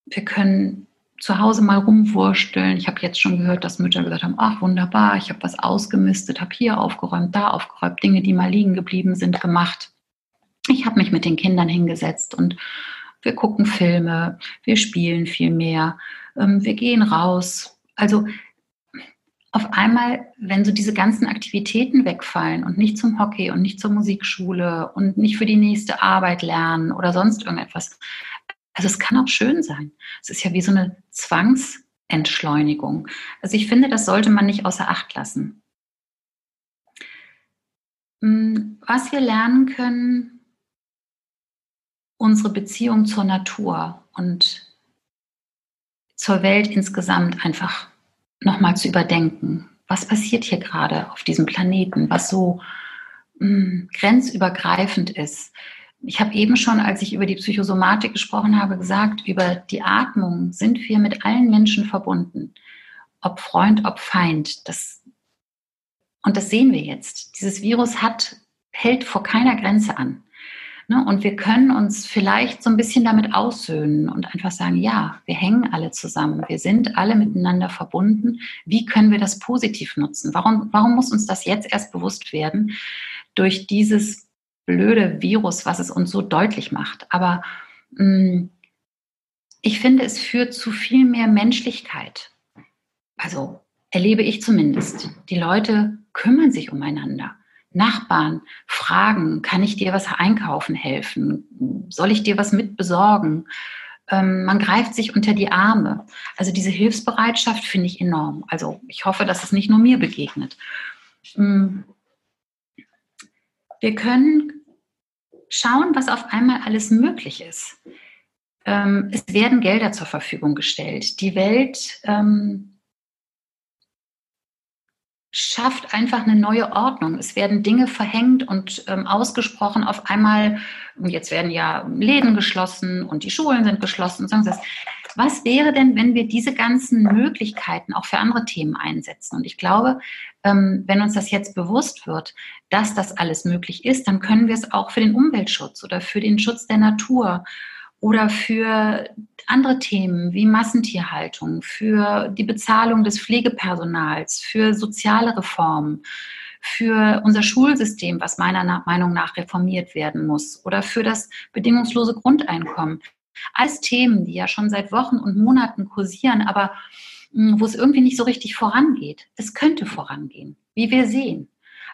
Wir können zu Hause mal rumwursteln. Ich habe jetzt schon gehört, dass Mütter gesagt haben, ach wunderbar, ich habe was ausgemistet, habe hier aufgeräumt, da aufgeräumt, Dinge, die mal liegen geblieben sind, gemacht. Ich habe mich mit den Kindern hingesetzt und wir gucken Filme, wir spielen viel mehr, ähm, wir gehen raus. Also auf einmal, wenn so diese ganzen Aktivitäten wegfallen und nicht zum Hockey und nicht zur Musikschule und nicht für die nächste Arbeit lernen oder sonst irgendetwas, also es kann auch schön sein. Es ist ja wie so eine Zwangsentschleunigung. Also ich finde, das sollte man nicht außer Acht lassen. Hm, was wir lernen können, unsere Beziehung zur Natur und zur Welt insgesamt einfach nochmal zu überdenken. Was passiert hier gerade auf diesem Planeten, was so mh, hm, grenzübergreifend ist? Ich habe eben schon, als ich über die Psychosomatik gesprochen habe, gesagt, über die Atmung sind wir mit allen Menschen verbunden. Ob Freund, ob Feind. Das, und das sehen wir jetzt. Dieses Virus hat, hält vor keiner Grenze an. Ne? Und wir können uns vielleicht so ein bisschen damit aussöhnen und einfach sagen, ja, wir hängen alle zusammen, wir sind alle miteinander verbunden. Wie können wir das positiv nutzen? Warum, warum muss uns das jetzt erst bewusst werden durch dieses blöde Virus, was es uns so deutlich macht? Aber mh, mm, ich finde, es führt zu viel mehr Menschlichkeit. Also erlebe ich zumindest. Die Leute kümmern sich umeinander. Nachbarn fragen, kann ich dir was einkaufen helfen? Soll ich dir was mitbesorgen? Ähm, man greift sich unter die Arme. Also diese Hilfsbereitschaft finde ich enorm. Also ich hoffe, dass es nicht nur mir begegnet. Mm. Wir können schauen, was auf einmal alles möglich ist. Ähm, es werden Gelder zur Verfügung gestellt. Die Welt ähm, schafft einfach eine neue Ordnung. Es werden Dinge verhängt und ähm, ausgesprochen auf einmal. Jetzt werden ja Läden geschlossen und die Schulen sind geschlossen. Was wäre denn, wenn wir diese ganzen Möglichkeiten auch für andere Themen einsetzen? Und ich glaube, ähm, wenn uns das jetzt bewusst wird, dass das alles möglich ist, dann können wir es auch für den Umweltschutz oder für den Schutz der Natur oder für andere Themen wie Massentierhaltung, für die Bezahlung des Pflegepersonals, für soziale Reformen, für unser Schulsystem, was meiner Meinung nach reformiert werden muss, oder für das bedingungslose Grundeinkommen. Alles Themen, die ja schon seit Wochen und Monaten kursieren, aber hm, wo es irgendwie nicht so richtig vorangeht. Es könnte vorangehen, wie wir sehen.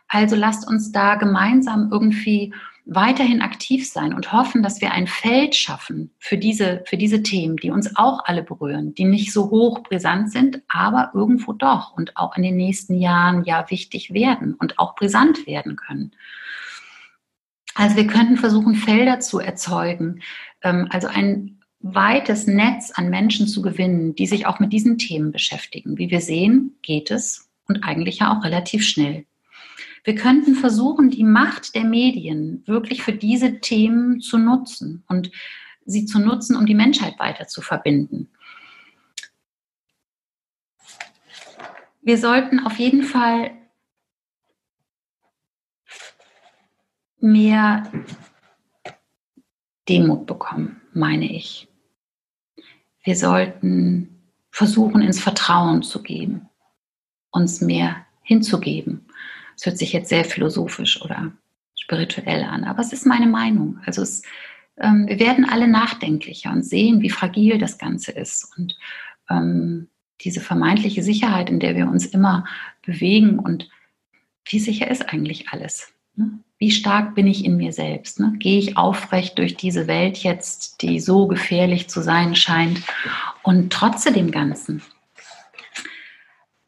Also lasst uns da gemeinsam irgendwie weiterhin aktiv sein und hoffen, dass wir ein Feld schaffen für diese, für diese Themen, die uns auch alle berühren, die nicht so hoch brisant sind, aber irgendwo doch und auch in den nächsten Jahren ja wichtig werden und auch brisant werden können. Also wir könnten versuchen, Felder zu erzeugen, ähm, also ein weites Netz an Menschen zu gewinnen, die sich auch mit diesen Themen beschäftigen. Wie wir sehen, geht es und eigentlich ja auch relativ schnell. Wir könnten versuchen, die Macht der Medien wirklich für diese Themen zu nutzen und sie zu nutzen, um die Menschheit weiter zu verbinden. Wir sollten auf jeden Fall mehr Demut bekommen, meine ich. Wir sollten versuchen, ins Vertrauen zu gehen, uns mehr hinzugeben Es hört sich jetzt sehr philosophisch oder spirituell an, aber es ist meine Meinung. Also es, ähm, wir werden alle nachdenklicher und sehen, wie fragil das Ganze ist. Und ähm, diese vermeintliche Sicherheit, in der wir uns immer bewegen und wie sicher ist eigentlich alles? Ne? Wie stark bin ich in mir selbst? Ne? Gehe ich aufrecht durch diese Welt jetzt, die so gefährlich zu sein scheint und trotze dem Ganzen?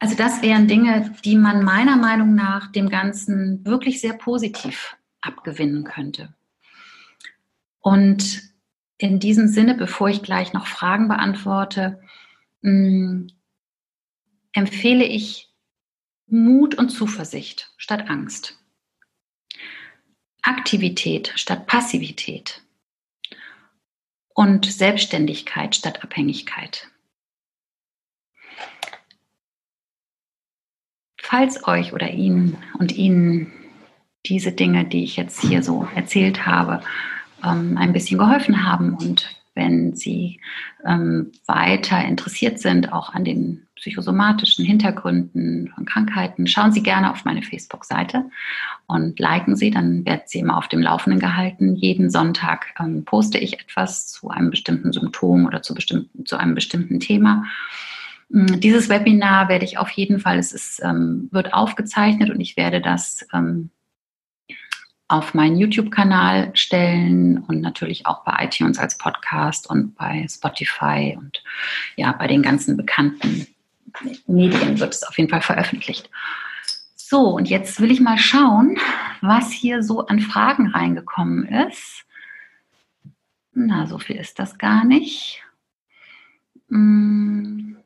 Also das wären Dinge, die man meiner Meinung nach dem Ganzen wirklich sehr positiv abgewinnen könnte. Und in diesem Sinne, bevor ich gleich noch Fragen beantworte, mh, empfehle ich Mut und Zuversicht statt Angst. Aktivität statt Passivität. Und Selbstständigkeit statt Abhängigkeit. Falls euch oder Ihnen und Ihnen diese Dinge, die ich jetzt hier so erzählt habe, ähm, ein bisschen geholfen haben und wenn Sie ähm, weiter interessiert sind, auch an den psychosomatischen Hintergründen von Krankheiten, schauen Sie gerne auf meine Facebook-Seite und liken Sie, dann werden Sie immer auf dem Laufenden gehalten. Jeden Sonntag ähm, poste ich etwas zu einem bestimmten Symptom oder zu, bestimmten, zu einem bestimmten Thema. Mm, dieses Webinar werde ich auf jeden Fall, es ist, ähm, wird aufgezeichnet und ich werde das ähm, auf meinen YouTube-Kanal stellen und natürlich auch bei iTunes als Podcast und bei Spotify und ja, bei den ganzen bekannten Medien wird es auf jeden Fall veröffentlicht. So, und jetzt will ich mal schauen, was hier so an Fragen reingekommen ist. Na, so viel ist das gar nicht. Hm.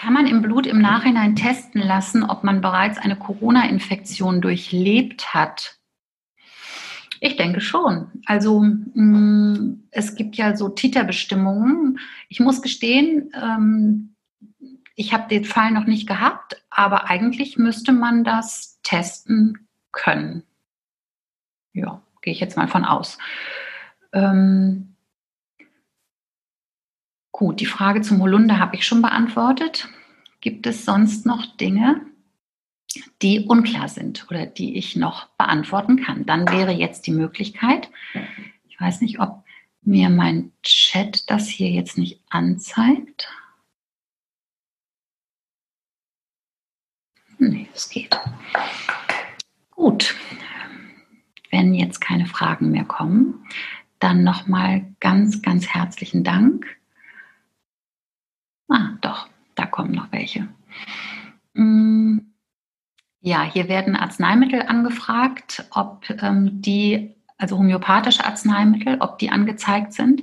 Kann man im Blut im Nachhinein testen lassen, ob man bereits eine Corona-Infektion durchlebt hat? Ich denke schon. Also mm, es gibt ja so Titerbestimmungen. Ich muss gestehen, ähm, ich habe den Fall noch nicht gehabt, aber eigentlich müsste man das testen können. Ja, gehe ich jetzt mal von aus. Ähm, Gut, die Frage zum Holunder habe ich schon beantwortet. Gibt es sonst noch Dinge, die unklar sind oder die ich noch beantworten kann? Dann wäre jetzt die Möglichkeit, ich weiß nicht, ob mir mein Chat das hier jetzt nicht anzeigt. Nee, es geht. Gut. Wenn jetzt keine Fragen mehr kommen, dann nochmal ganz, ganz herzlichen Dank Ah, doch, da kommen noch welche. Mm, ja, hier werden Arzneimittel angefragt, ob ähm, die, also homöopathische Arzneimittel, ob die angezeigt sind.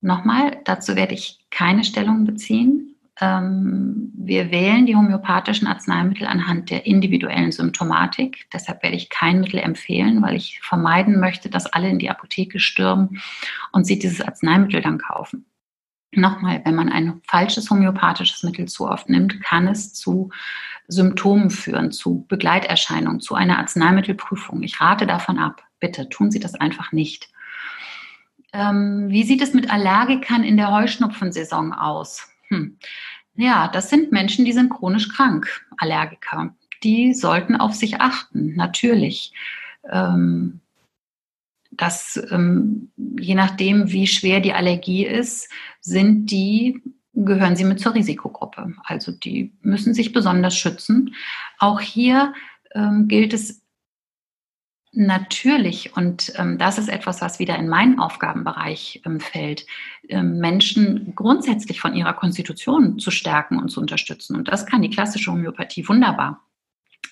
Nochmal, dazu werde ich keine Stellung beziehen. Ähm, wir wählen die homöopathischen Arzneimittel anhand der individuellen Symptomatik. Deshalb werde ich kein Mittel empfehlen, weil ich vermeiden möchte, dass alle in die Apotheke stürmen und sie dieses Arzneimittel dann kaufen. Nochmal, wenn man ein falsches homöopathisches Mittel zu oft nimmt, kann es zu Symptomen führen, zu Begleiterscheinungen, zu einer Arzneimittelprüfung. Ich rate davon ab. Bitte tun Sie das einfach nicht. Ähm, wie sieht es mit Allergikern in der Heuschnupfensaison aus? Hm. Ja, das sind Menschen, die sind chronisch krank, Allergiker. Die sollten auf sich achten, natürlich. Ähm, dass ähm, je nachdem, wie schwer die Allergie ist, sind die, gehören sie mit zur Risikogruppe. Also die müssen sich besonders schützen. Auch hier ähm, gilt es natürlich, und ähm, das ist etwas, was wieder in meinen Aufgabenbereich ähm, fällt, ähm, Menschen grundsätzlich von ihrer Konstitution zu stärken und zu unterstützen. Und das kann die klassische Homöopathie wunderbar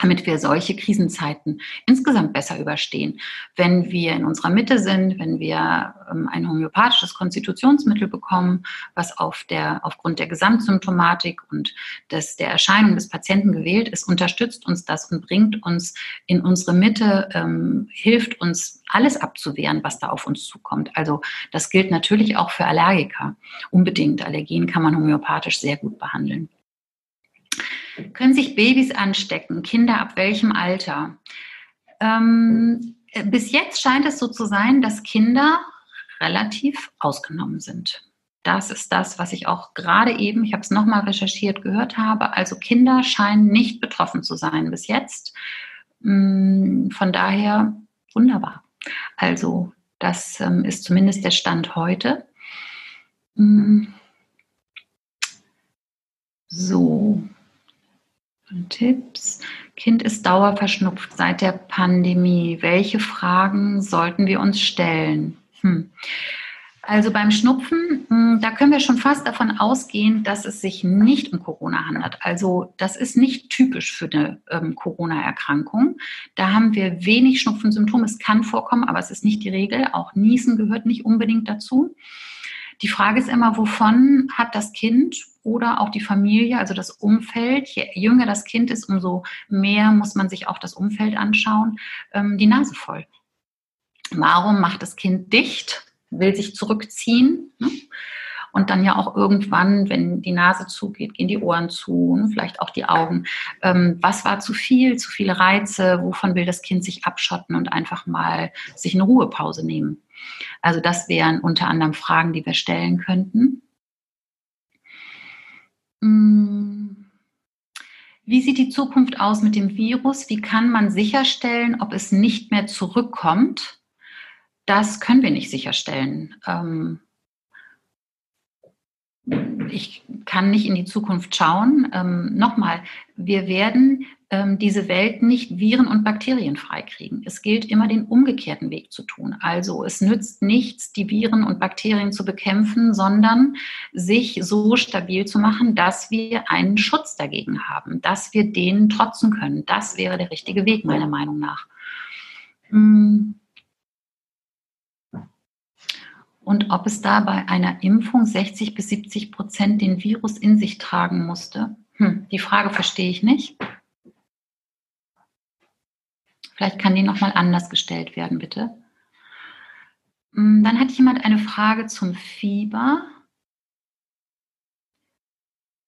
damit wir solche Krisenzeiten insgesamt besser überstehen. Wenn wir in unserer Mitte sind, wenn wir ähm, ein homöopathisches Konstitutionsmittel bekommen, was auf der, aufgrund der Gesamtsymptomatik und des, der Erscheinung des Patienten gewählt ist, unterstützt uns das und bringt uns in unsere Mitte, ähm, hilft uns alles abzuwehren, was da auf uns zukommt. Also das gilt natürlich auch für Allergiker. Unbedingt. Allergien kann man homöopathisch sehr gut behandeln. Können sich Babys anstecken? Kinder ab welchem Alter? Ähm, bis jetzt scheint es so zu sein, dass Kinder relativ ausgenommen sind. das ist das, was ich auch gerade eben, ich habe es nochmal recherchiert, gehört habe. Also Kinder scheinen nicht betroffen zu sein bis jetzt. Mm, von daher wunderbar. Also das ähm, ist zumindest der Stand heute. Mm. So, Tipps. Kind ist dauerverschnupft seit der Pandemie. Welche Fragen sollten wir uns stellen? Hm. Also beim Schnupfen, hm, da können wir schon fast davon ausgehen, dass es sich nicht um Corona handelt. Also das ist nicht typisch für eine ähm, Corona-Erkrankung. Da haben wir wenig Schnupfensymptome. Es kann vorkommen, aber es ist nicht die Regel. Auch Niesen gehört nicht unbedingt dazu. Die Frage ist immer, wovon hat das Kind oder auch die Familie, also das Umfeld, je jünger das Kind ist, umso mehr muss man sich auch das Umfeld anschauen, ähm, die Nase voll. Warum macht das Kind dicht? will sich zurückziehen. Ne? Und dann ja auch irgendwann, wenn die Nase zugeht, gehen die Ohren zu, ne? vielleicht auch die Augen. Ähm, was war zu viel, zu viele Reize? Wovon will das Kind sich abschotten und einfach mal sich eine Ruhepause nehmen? Also das wären unter anderem Fragen, die wir stellen könnten. Hm. Wie sieht die Zukunft aus mit dem Virus? Wie kann man sicherstellen, ob es nicht mehr zurückkommt? Das können wir nicht sicherstellen. Ähm, ich kann nicht in die Zukunft schauen. Ähm, Nochmal, wir werden diese Welt nicht viren- und bakterienfrei kriegen. Es gilt immer den umgekehrten Weg zu tun. Also es nützt nichts, die Viren und Bakterien zu bekämpfen, sondern sich so stabil zu machen, dass wir einen Schutz dagegen haben, dass wir denen trotzen können. Das wäre der richtige Weg, meiner Meinung nach. Hm und ob es da bei einer Impfung 60 bis 70 Prozent den Virus in sich tragen musste. Hm, die Frage verstehe ich nicht. Vielleicht kann die nochmal anders gestellt werden, bitte. Hm, dann hat jemand eine Frage zum Fieber.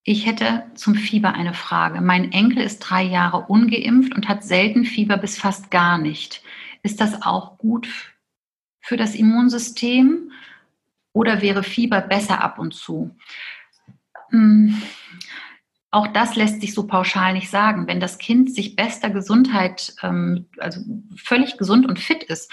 Ich hätte zum Fieber eine Frage. Mein Enkel ist drei Jahre ungeimpft und hat selten Fieber bis fast gar nicht. Ist das auch gut für das Immunsystem? Oder wäre Fieber besser ab und zu? Auch das lässt sich so pauschal nicht sagen. Wenn das Kind sich bester Gesundheit, ähm, also völlig gesund und fit ist,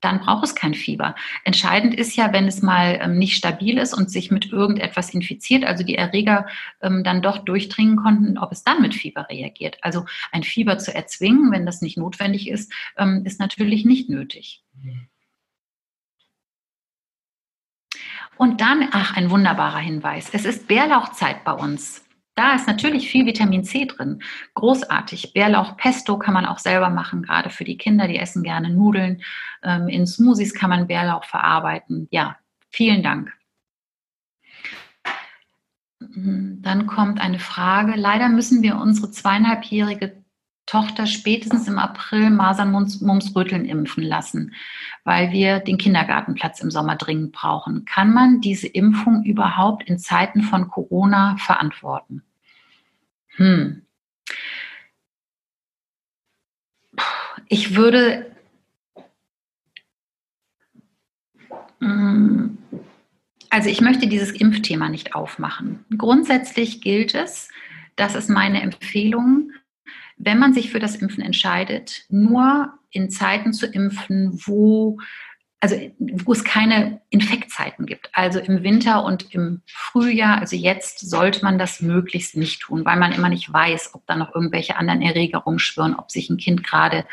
dann braucht es kein Fieber. Entscheidend ist ja, wenn es mal ähm, nicht stabil ist und sich mit irgendetwas infiziert, also die Erreger ähm, dann doch durchdringen konnten, ob es dann mit Fieber reagiert. Also ein Fieber zu erzwingen, wenn das nicht notwendig ist, ist natürlich nicht nötig. Und dann, ach, ein wunderbarer Hinweis. Es ist Bärlauchzeit bei uns. Da ist natürlich viel Vitamin C drin. Großartig. Bärlauchpesto kann man auch selber machen, gerade für die Kinder, die essen gerne Nudeln. Ähm, in Smoothies kann man Bärlauch verarbeiten. Ja, vielen Dank. Dann kommt eine Frage. Leider müssen wir unsere zweieinhalbjährige Tochter spätestens im April Masern, Mumps, Röteln impfen lassen, weil wir den Kindergartenplatz im Sommer dringend brauchen. Kann man diese Impfung überhaupt in Zeiten von Corona verantworten? Hm. Ich würde hm, also ich möchte dieses Impfthema nicht aufmachen. Grundsätzlich gilt es, das ist meine Empfehlung, wenn man sich für das Impfen entscheidet, nur in Zeiten zu impfen, wo also wo es keine Infektzeiten gibt. Also im Winter und im Frühjahr, also jetzt sollte man das möglichst nicht tun, weil man immer nicht weiß, ob da noch irgendwelche anderen Erreger rumschwirren, ob sich ein Kind gerade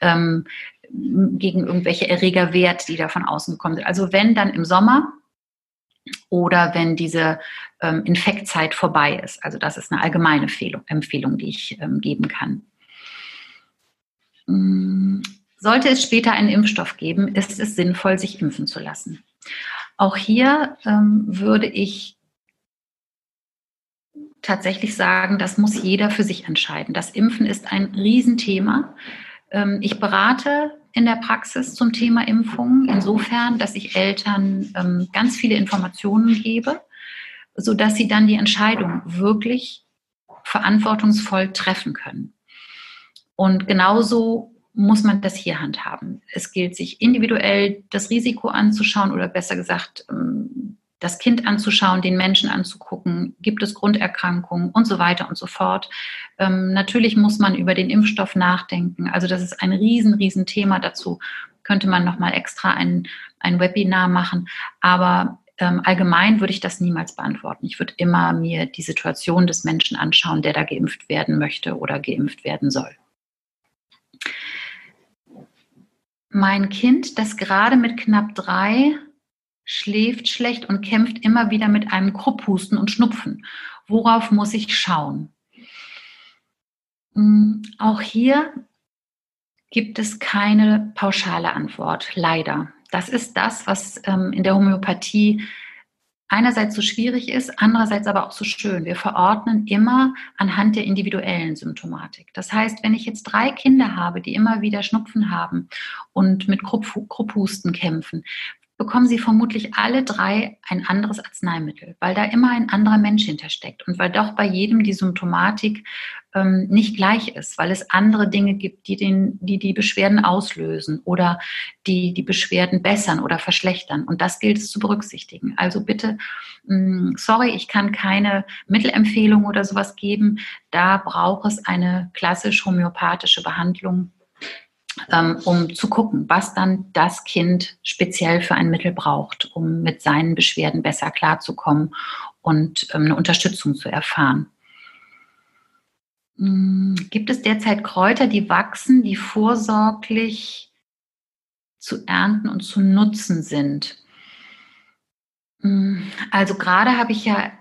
ähm, gegen irgendwelche Erreger wehrt, die da von außen gekommen sind. Also wenn dann im Sommer oder wenn diese ähm, Infektzeit vorbei ist. Also das ist eine allgemeine Empfehlung, die ich ähm, geben kann. Sollte es später einen Impfstoff geben, ist es sinnvoll, sich impfen zu lassen. Auch hier ähm, würde ich tatsächlich sagen, das muss jeder für sich entscheiden. Das Impfen ist ein Riesenthema. Ähm, ich berate in der Praxis zum Thema Impfung, insofern, dass ich Eltern ähm, ganz viele Informationen gebe, sodass sie dann die Entscheidung wirklich verantwortungsvoll treffen können. Und genauso muss man das hier handhaben. Es gilt, sich individuell das Risiko anzuschauen oder besser gesagt, ähm, das Kind anzuschauen, den Menschen anzugucken, gibt es Grunderkrankungen und so weiter und so fort. Ähm, natürlich muss man über den Impfstoff nachdenken. Also das ist ein riesen, riesen Thema. Dazu könnte man nochmal extra ein, ein Webinar machen. Aber ähm, allgemein würde ich das niemals beantworten. Ich würde immer mir die Situation des Menschen anschauen, der da geimpft werden möchte oder geimpft werden soll. Mein Kind, das gerade mit knapp drei schläft schlecht und kämpft immer wieder mit einem Krupphusten und Schnupfen. Worauf muss ich schauen? Hm, auch hier gibt es keine pauschale Antwort, leider. Das ist das, was ähm, in der Homöopathie einerseits so schwierig ist, andererseits aber auch so schön. Wir verordnen immer anhand der individuellen Symptomatik. Das heißt, wenn ich jetzt drei Kinder habe, die immer wieder Schnupfen haben und mit Krupphusten kämpfen, bekommen sie vermutlich alle drei ein anderes Arzneimittel, weil da immer ein anderer Mensch hintersteckt und weil doch bei jedem die Symptomatik ähm, nicht gleich ist, weil es andere Dinge gibt, die, den, die die Beschwerden auslösen oder die die Beschwerden bessern oder verschlechtern. Und das gilt es zu berücksichtigen. Also bitte, mh, mm, sorry, ich kann keine Mittelempfehlung oder sowas geben. Da braucht es eine klassisch homöopathische Behandlung ähm, um zu gucken, was dann das Kind speziell für ein Mittel braucht, um mit seinen Beschwerden besser klarzukommen und ähm, eine Unterstützung zu erfahren. Hm, gibt es derzeit Kräuter, die wachsen, die vorsorglich zu ernten und zu nutzen sind? Hm, also gerade habe ich ja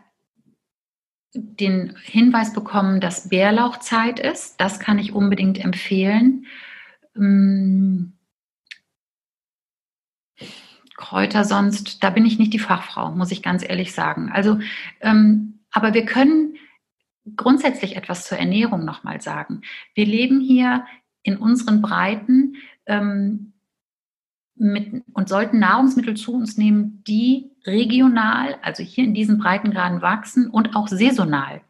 den Hinweis bekommen, dass Bärlauchzeit ist. Das kann ich unbedingt empfehlen. Hm. Kräuter sonst, da bin ich nicht die Fachfrau, muss ich ganz ehrlich sagen. Also, ähm, aber wir können grundsätzlich etwas zur Ernährung nochmal sagen. Wir leben hier in unseren Breiten ähm, mit, und sollten Nahrungsmittel zu uns nehmen, die regional, also hier in diesen Breitengraden wachsen und auch saisonal.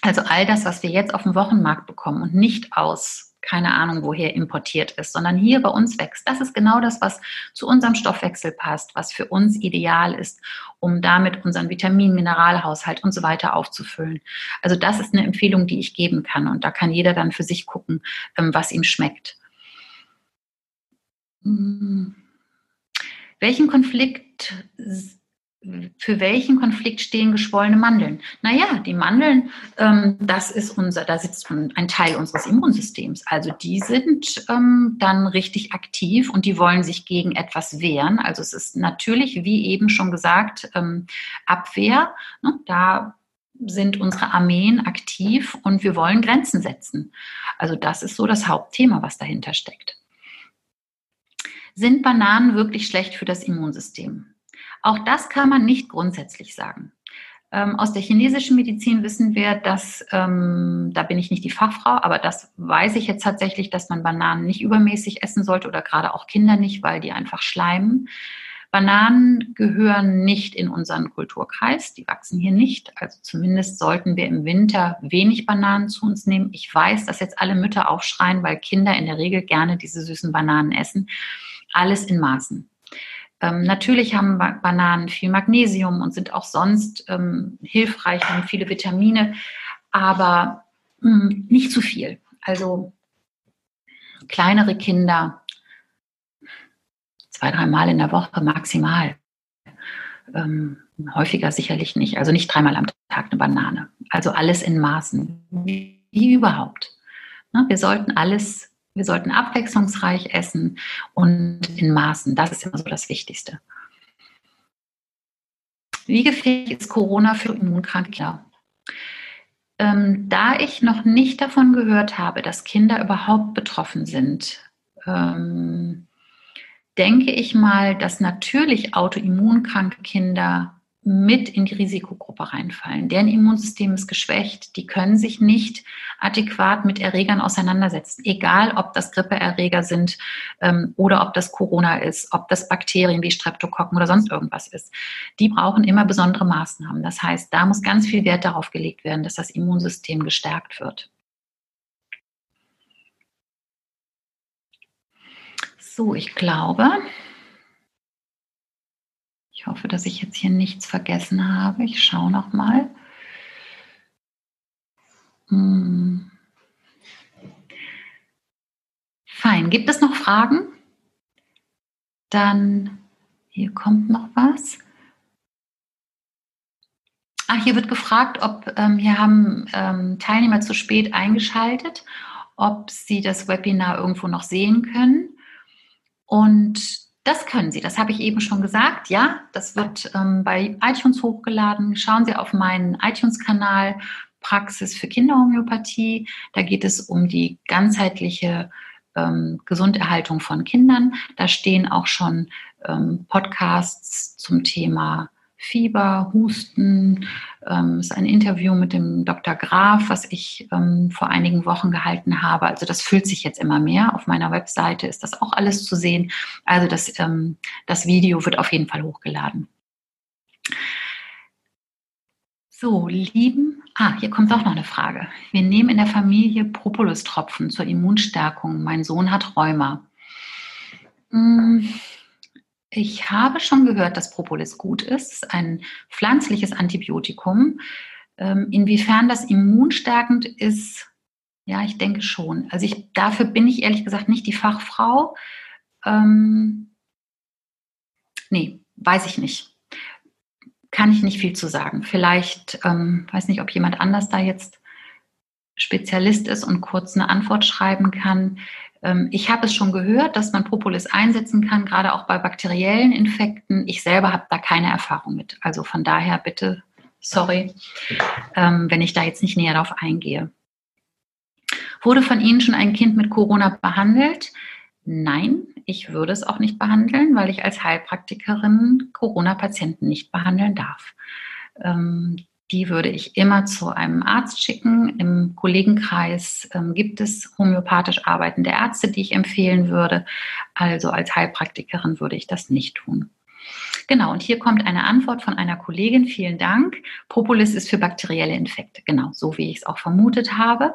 Also all das, was wir jetzt auf dem Wochenmarkt bekommen und nicht aus keine Ahnung woher importiert ist, sondern hier bei uns wächst. Das ist genau das, was zu unserem Stoffwechsel passt, was für uns ideal ist, um damit unseren Vitamin, Mineralhaushalt und so weiter aufzufüllen. Also das ist eine Empfehlung, die ich geben kann und da kann jeder dann für sich gucken, ähm, was ihm schmeckt. Hm. Welchen Konflikt für welchen Konflikt stehen geschwollene Mandeln? Naja, die Mandeln, ähm, das ist unser, da sitzt ein Teil unseres Immunsystems. Also die sind ähm, dann richtig aktiv und die wollen sich gegen etwas wehren. Also es ist natürlich, wie eben schon gesagt, ähm, Abwehr. Ne? Da sind unsere Armeen aktiv und wir wollen Grenzen setzen. Also das ist so das Hauptthema, was dahinter steckt. Sind Bananen wirklich schlecht für das Immunsystem? Auch das kann man nicht grundsätzlich sagen. Ähm, aus der chinesischen Medizin wissen wir, dass, ähm, da bin ich nicht die Fachfrau, aber das weiß ich jetzt tatsächlich, dass man Bananen nicht übermäßig essen sollte oder gerade auch Kinder nicht, weil die einfach schleimen. Bananen gehören nicht in unseren Kulturkreis, die wachsen hier nicht. Also zumindest sollten wir im Winter wenig Bananen zu uns nehmen. Ich weiß, dass jetzt alle Mütter aufschreien, weil Kinder in der Regel gerne diese süßen Bananen essen. Alles in Maßen. Ähm, natürlich haben Bananen viel Magnesium und sind auch sonst ähm, hilfreich, haben viele Vitamine, aber mh, hm, nicht zu viel. Also kleinere Kinder zwei, dreimal in der Woche maximal. Ähm, häufiger sicherlich nicht. Also nicht dreimal am Tag eine Banane. Also alles in Maßen, wie, überhaupt. Ne? Wir sollten alles wir sollten abwechslungsreich essen und in Maßen. Das ist immer so das Wichtigste. Wie gefährlich ist Corona für immunkranke Kinder? Ähm, da ich noch nicht davon gehört habe, dass Kinder überhaupt betroffen sind, ähm, denke ich mal, dass natürlich autoimmunkranke Kinder mit in die Risikogruppe reinfallen. Deren Immunsystem ist geschwächt, die können sich nicht adäquat mit Erregern auseinandersetzen, egal ob das Grippeerreger sind ähm, oder ob das Corona ist, ob das Bakterien wie Streptokokken oder sonst irgendwas ist. Die brauchen immer besondere Maßnahmen. Das heißt, da muss ganz viel Wert darauf gelegt werden, dass das Immunsystem gestärkt wird. So, ich glaube, ich hoffe, dass ich jetzt hier nichts vergessen habe. Ich schaue noch mal. Hm. Fein. Gibt es noch Fragen? Dann hier kommt noch was. Ach, hier wird gefragt, ob ähm, hier haben ähm, Teilnehmer zu spät eingeschaltet, ob sie das Webinar irgendwo noch sehen können. Und das können Sie, das habe ich eben schon gesagt. Ja, das wird ähm, bei iTunes hochgeladen. Schauen Sie auf meinen iTunes-Kanal Praxis für Kinderhomöopathie. Da geht es um die ganzheitliche ähm, Gesunderhaltung von Kindern. Da stehen auch schon ähm, Podcasts zum Thema Fieber, Husten. Ähm, ist ein Interview mit dem Dr. Graf, was ich ähm, vor einigen Wochen gehalten habe. Also das füllt sich jetzt immer mehr. Auf meiner Webseite ist das auch alles zu sehen. Also das, ähm, das Video wird auf jeden Fall hochgeladen. So, lieben, ah, hier kommt auch noch eine Frage. Wir nehmen in der Familie Propolis-Tropfen zur Immunstärkung. Mein Sohn hat Rheuma. Hm, ich habe schon gehört, dass Propolis gut ist. Ein pflanzliches Antibiotikum. Ähm, inwiefern das immunstärkend ist, ja, ich denke schon. Also ich, dafür bin ich ehrlich gesagt nicht die Fachfrau. Ähm, nee, weiß ich nicht. Kann ich nicht viel zu sagen. Vielleicht, ähm, weiß nicht, ob jemand anders da jetzt Spezialist ist und kurz eine Antwort schreiben kann. Ähm, ich habe es schon gehört, dass man Propolis einsetzen kann, gerade auch bei bakteriellen Infekten. Ich selber habe da keine Erfahrung mit. Also von daher bitte, sorry, ähm, wenn ich da jetzt nicht näher darauf eingehe. Wurde von Ihnen schon ein Kind mit Corona behandelt? Nein, ich würde es auch nicht behandeln, weil ich als Heilpraktikerin Corona-Patienten nicht behandeln darf. Die würde ich immer zu einem Arzt schicken. Im Kollegenkreis ähm, gibt es homöopathisch arbeitende Ärzte, die ich empfehlen würde. Also als Heilpraktikerin würde ich das nicht tun. Genau, und hier kommt eine Antwort von einer Kollegin. Vielen Dank. Propolis ist für bakterielle Infekte. Genau, so wie ich es auch vermutet habe.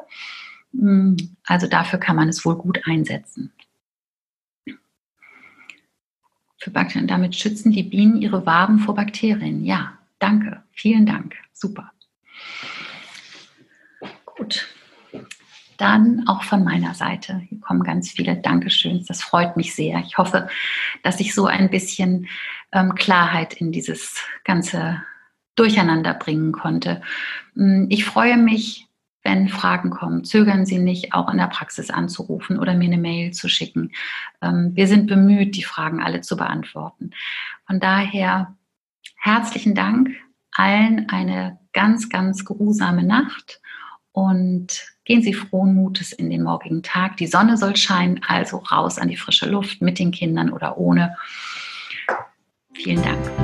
Hm, also dafür kann man es wohl gut einsetzen. Für Bakterien. Damit schützen die Bienen ihre Waben vor Bakterien. Ja, danke. Vielen Dank. Super. Gut. Dann auch von meiner Seite. Hier kommen ganz viele Dankeschöns. Das freut mich sehr. Ich hoffe, dass ich so ein bisschen ähm, Klarheit in dieses ganze Durcheinander bringen konnte. Hm, ich freue mich, wenn Fragen kommen. Zögern Sie nicht, auch in der Praxis anzurufen oder mir eine Mail zu schicken. Ähm, wir sind bemüht, die Fragen alle zu beantworten. Von daher herzlichen Dank allen eine ganz, ganz geruhsame Nacht und gehen Sie frohen Mutes in den morgigen Tag. Die Sonne soll scheinen, also raus an die frische Luft mit den Kindern oder ohne. Vielen Dank.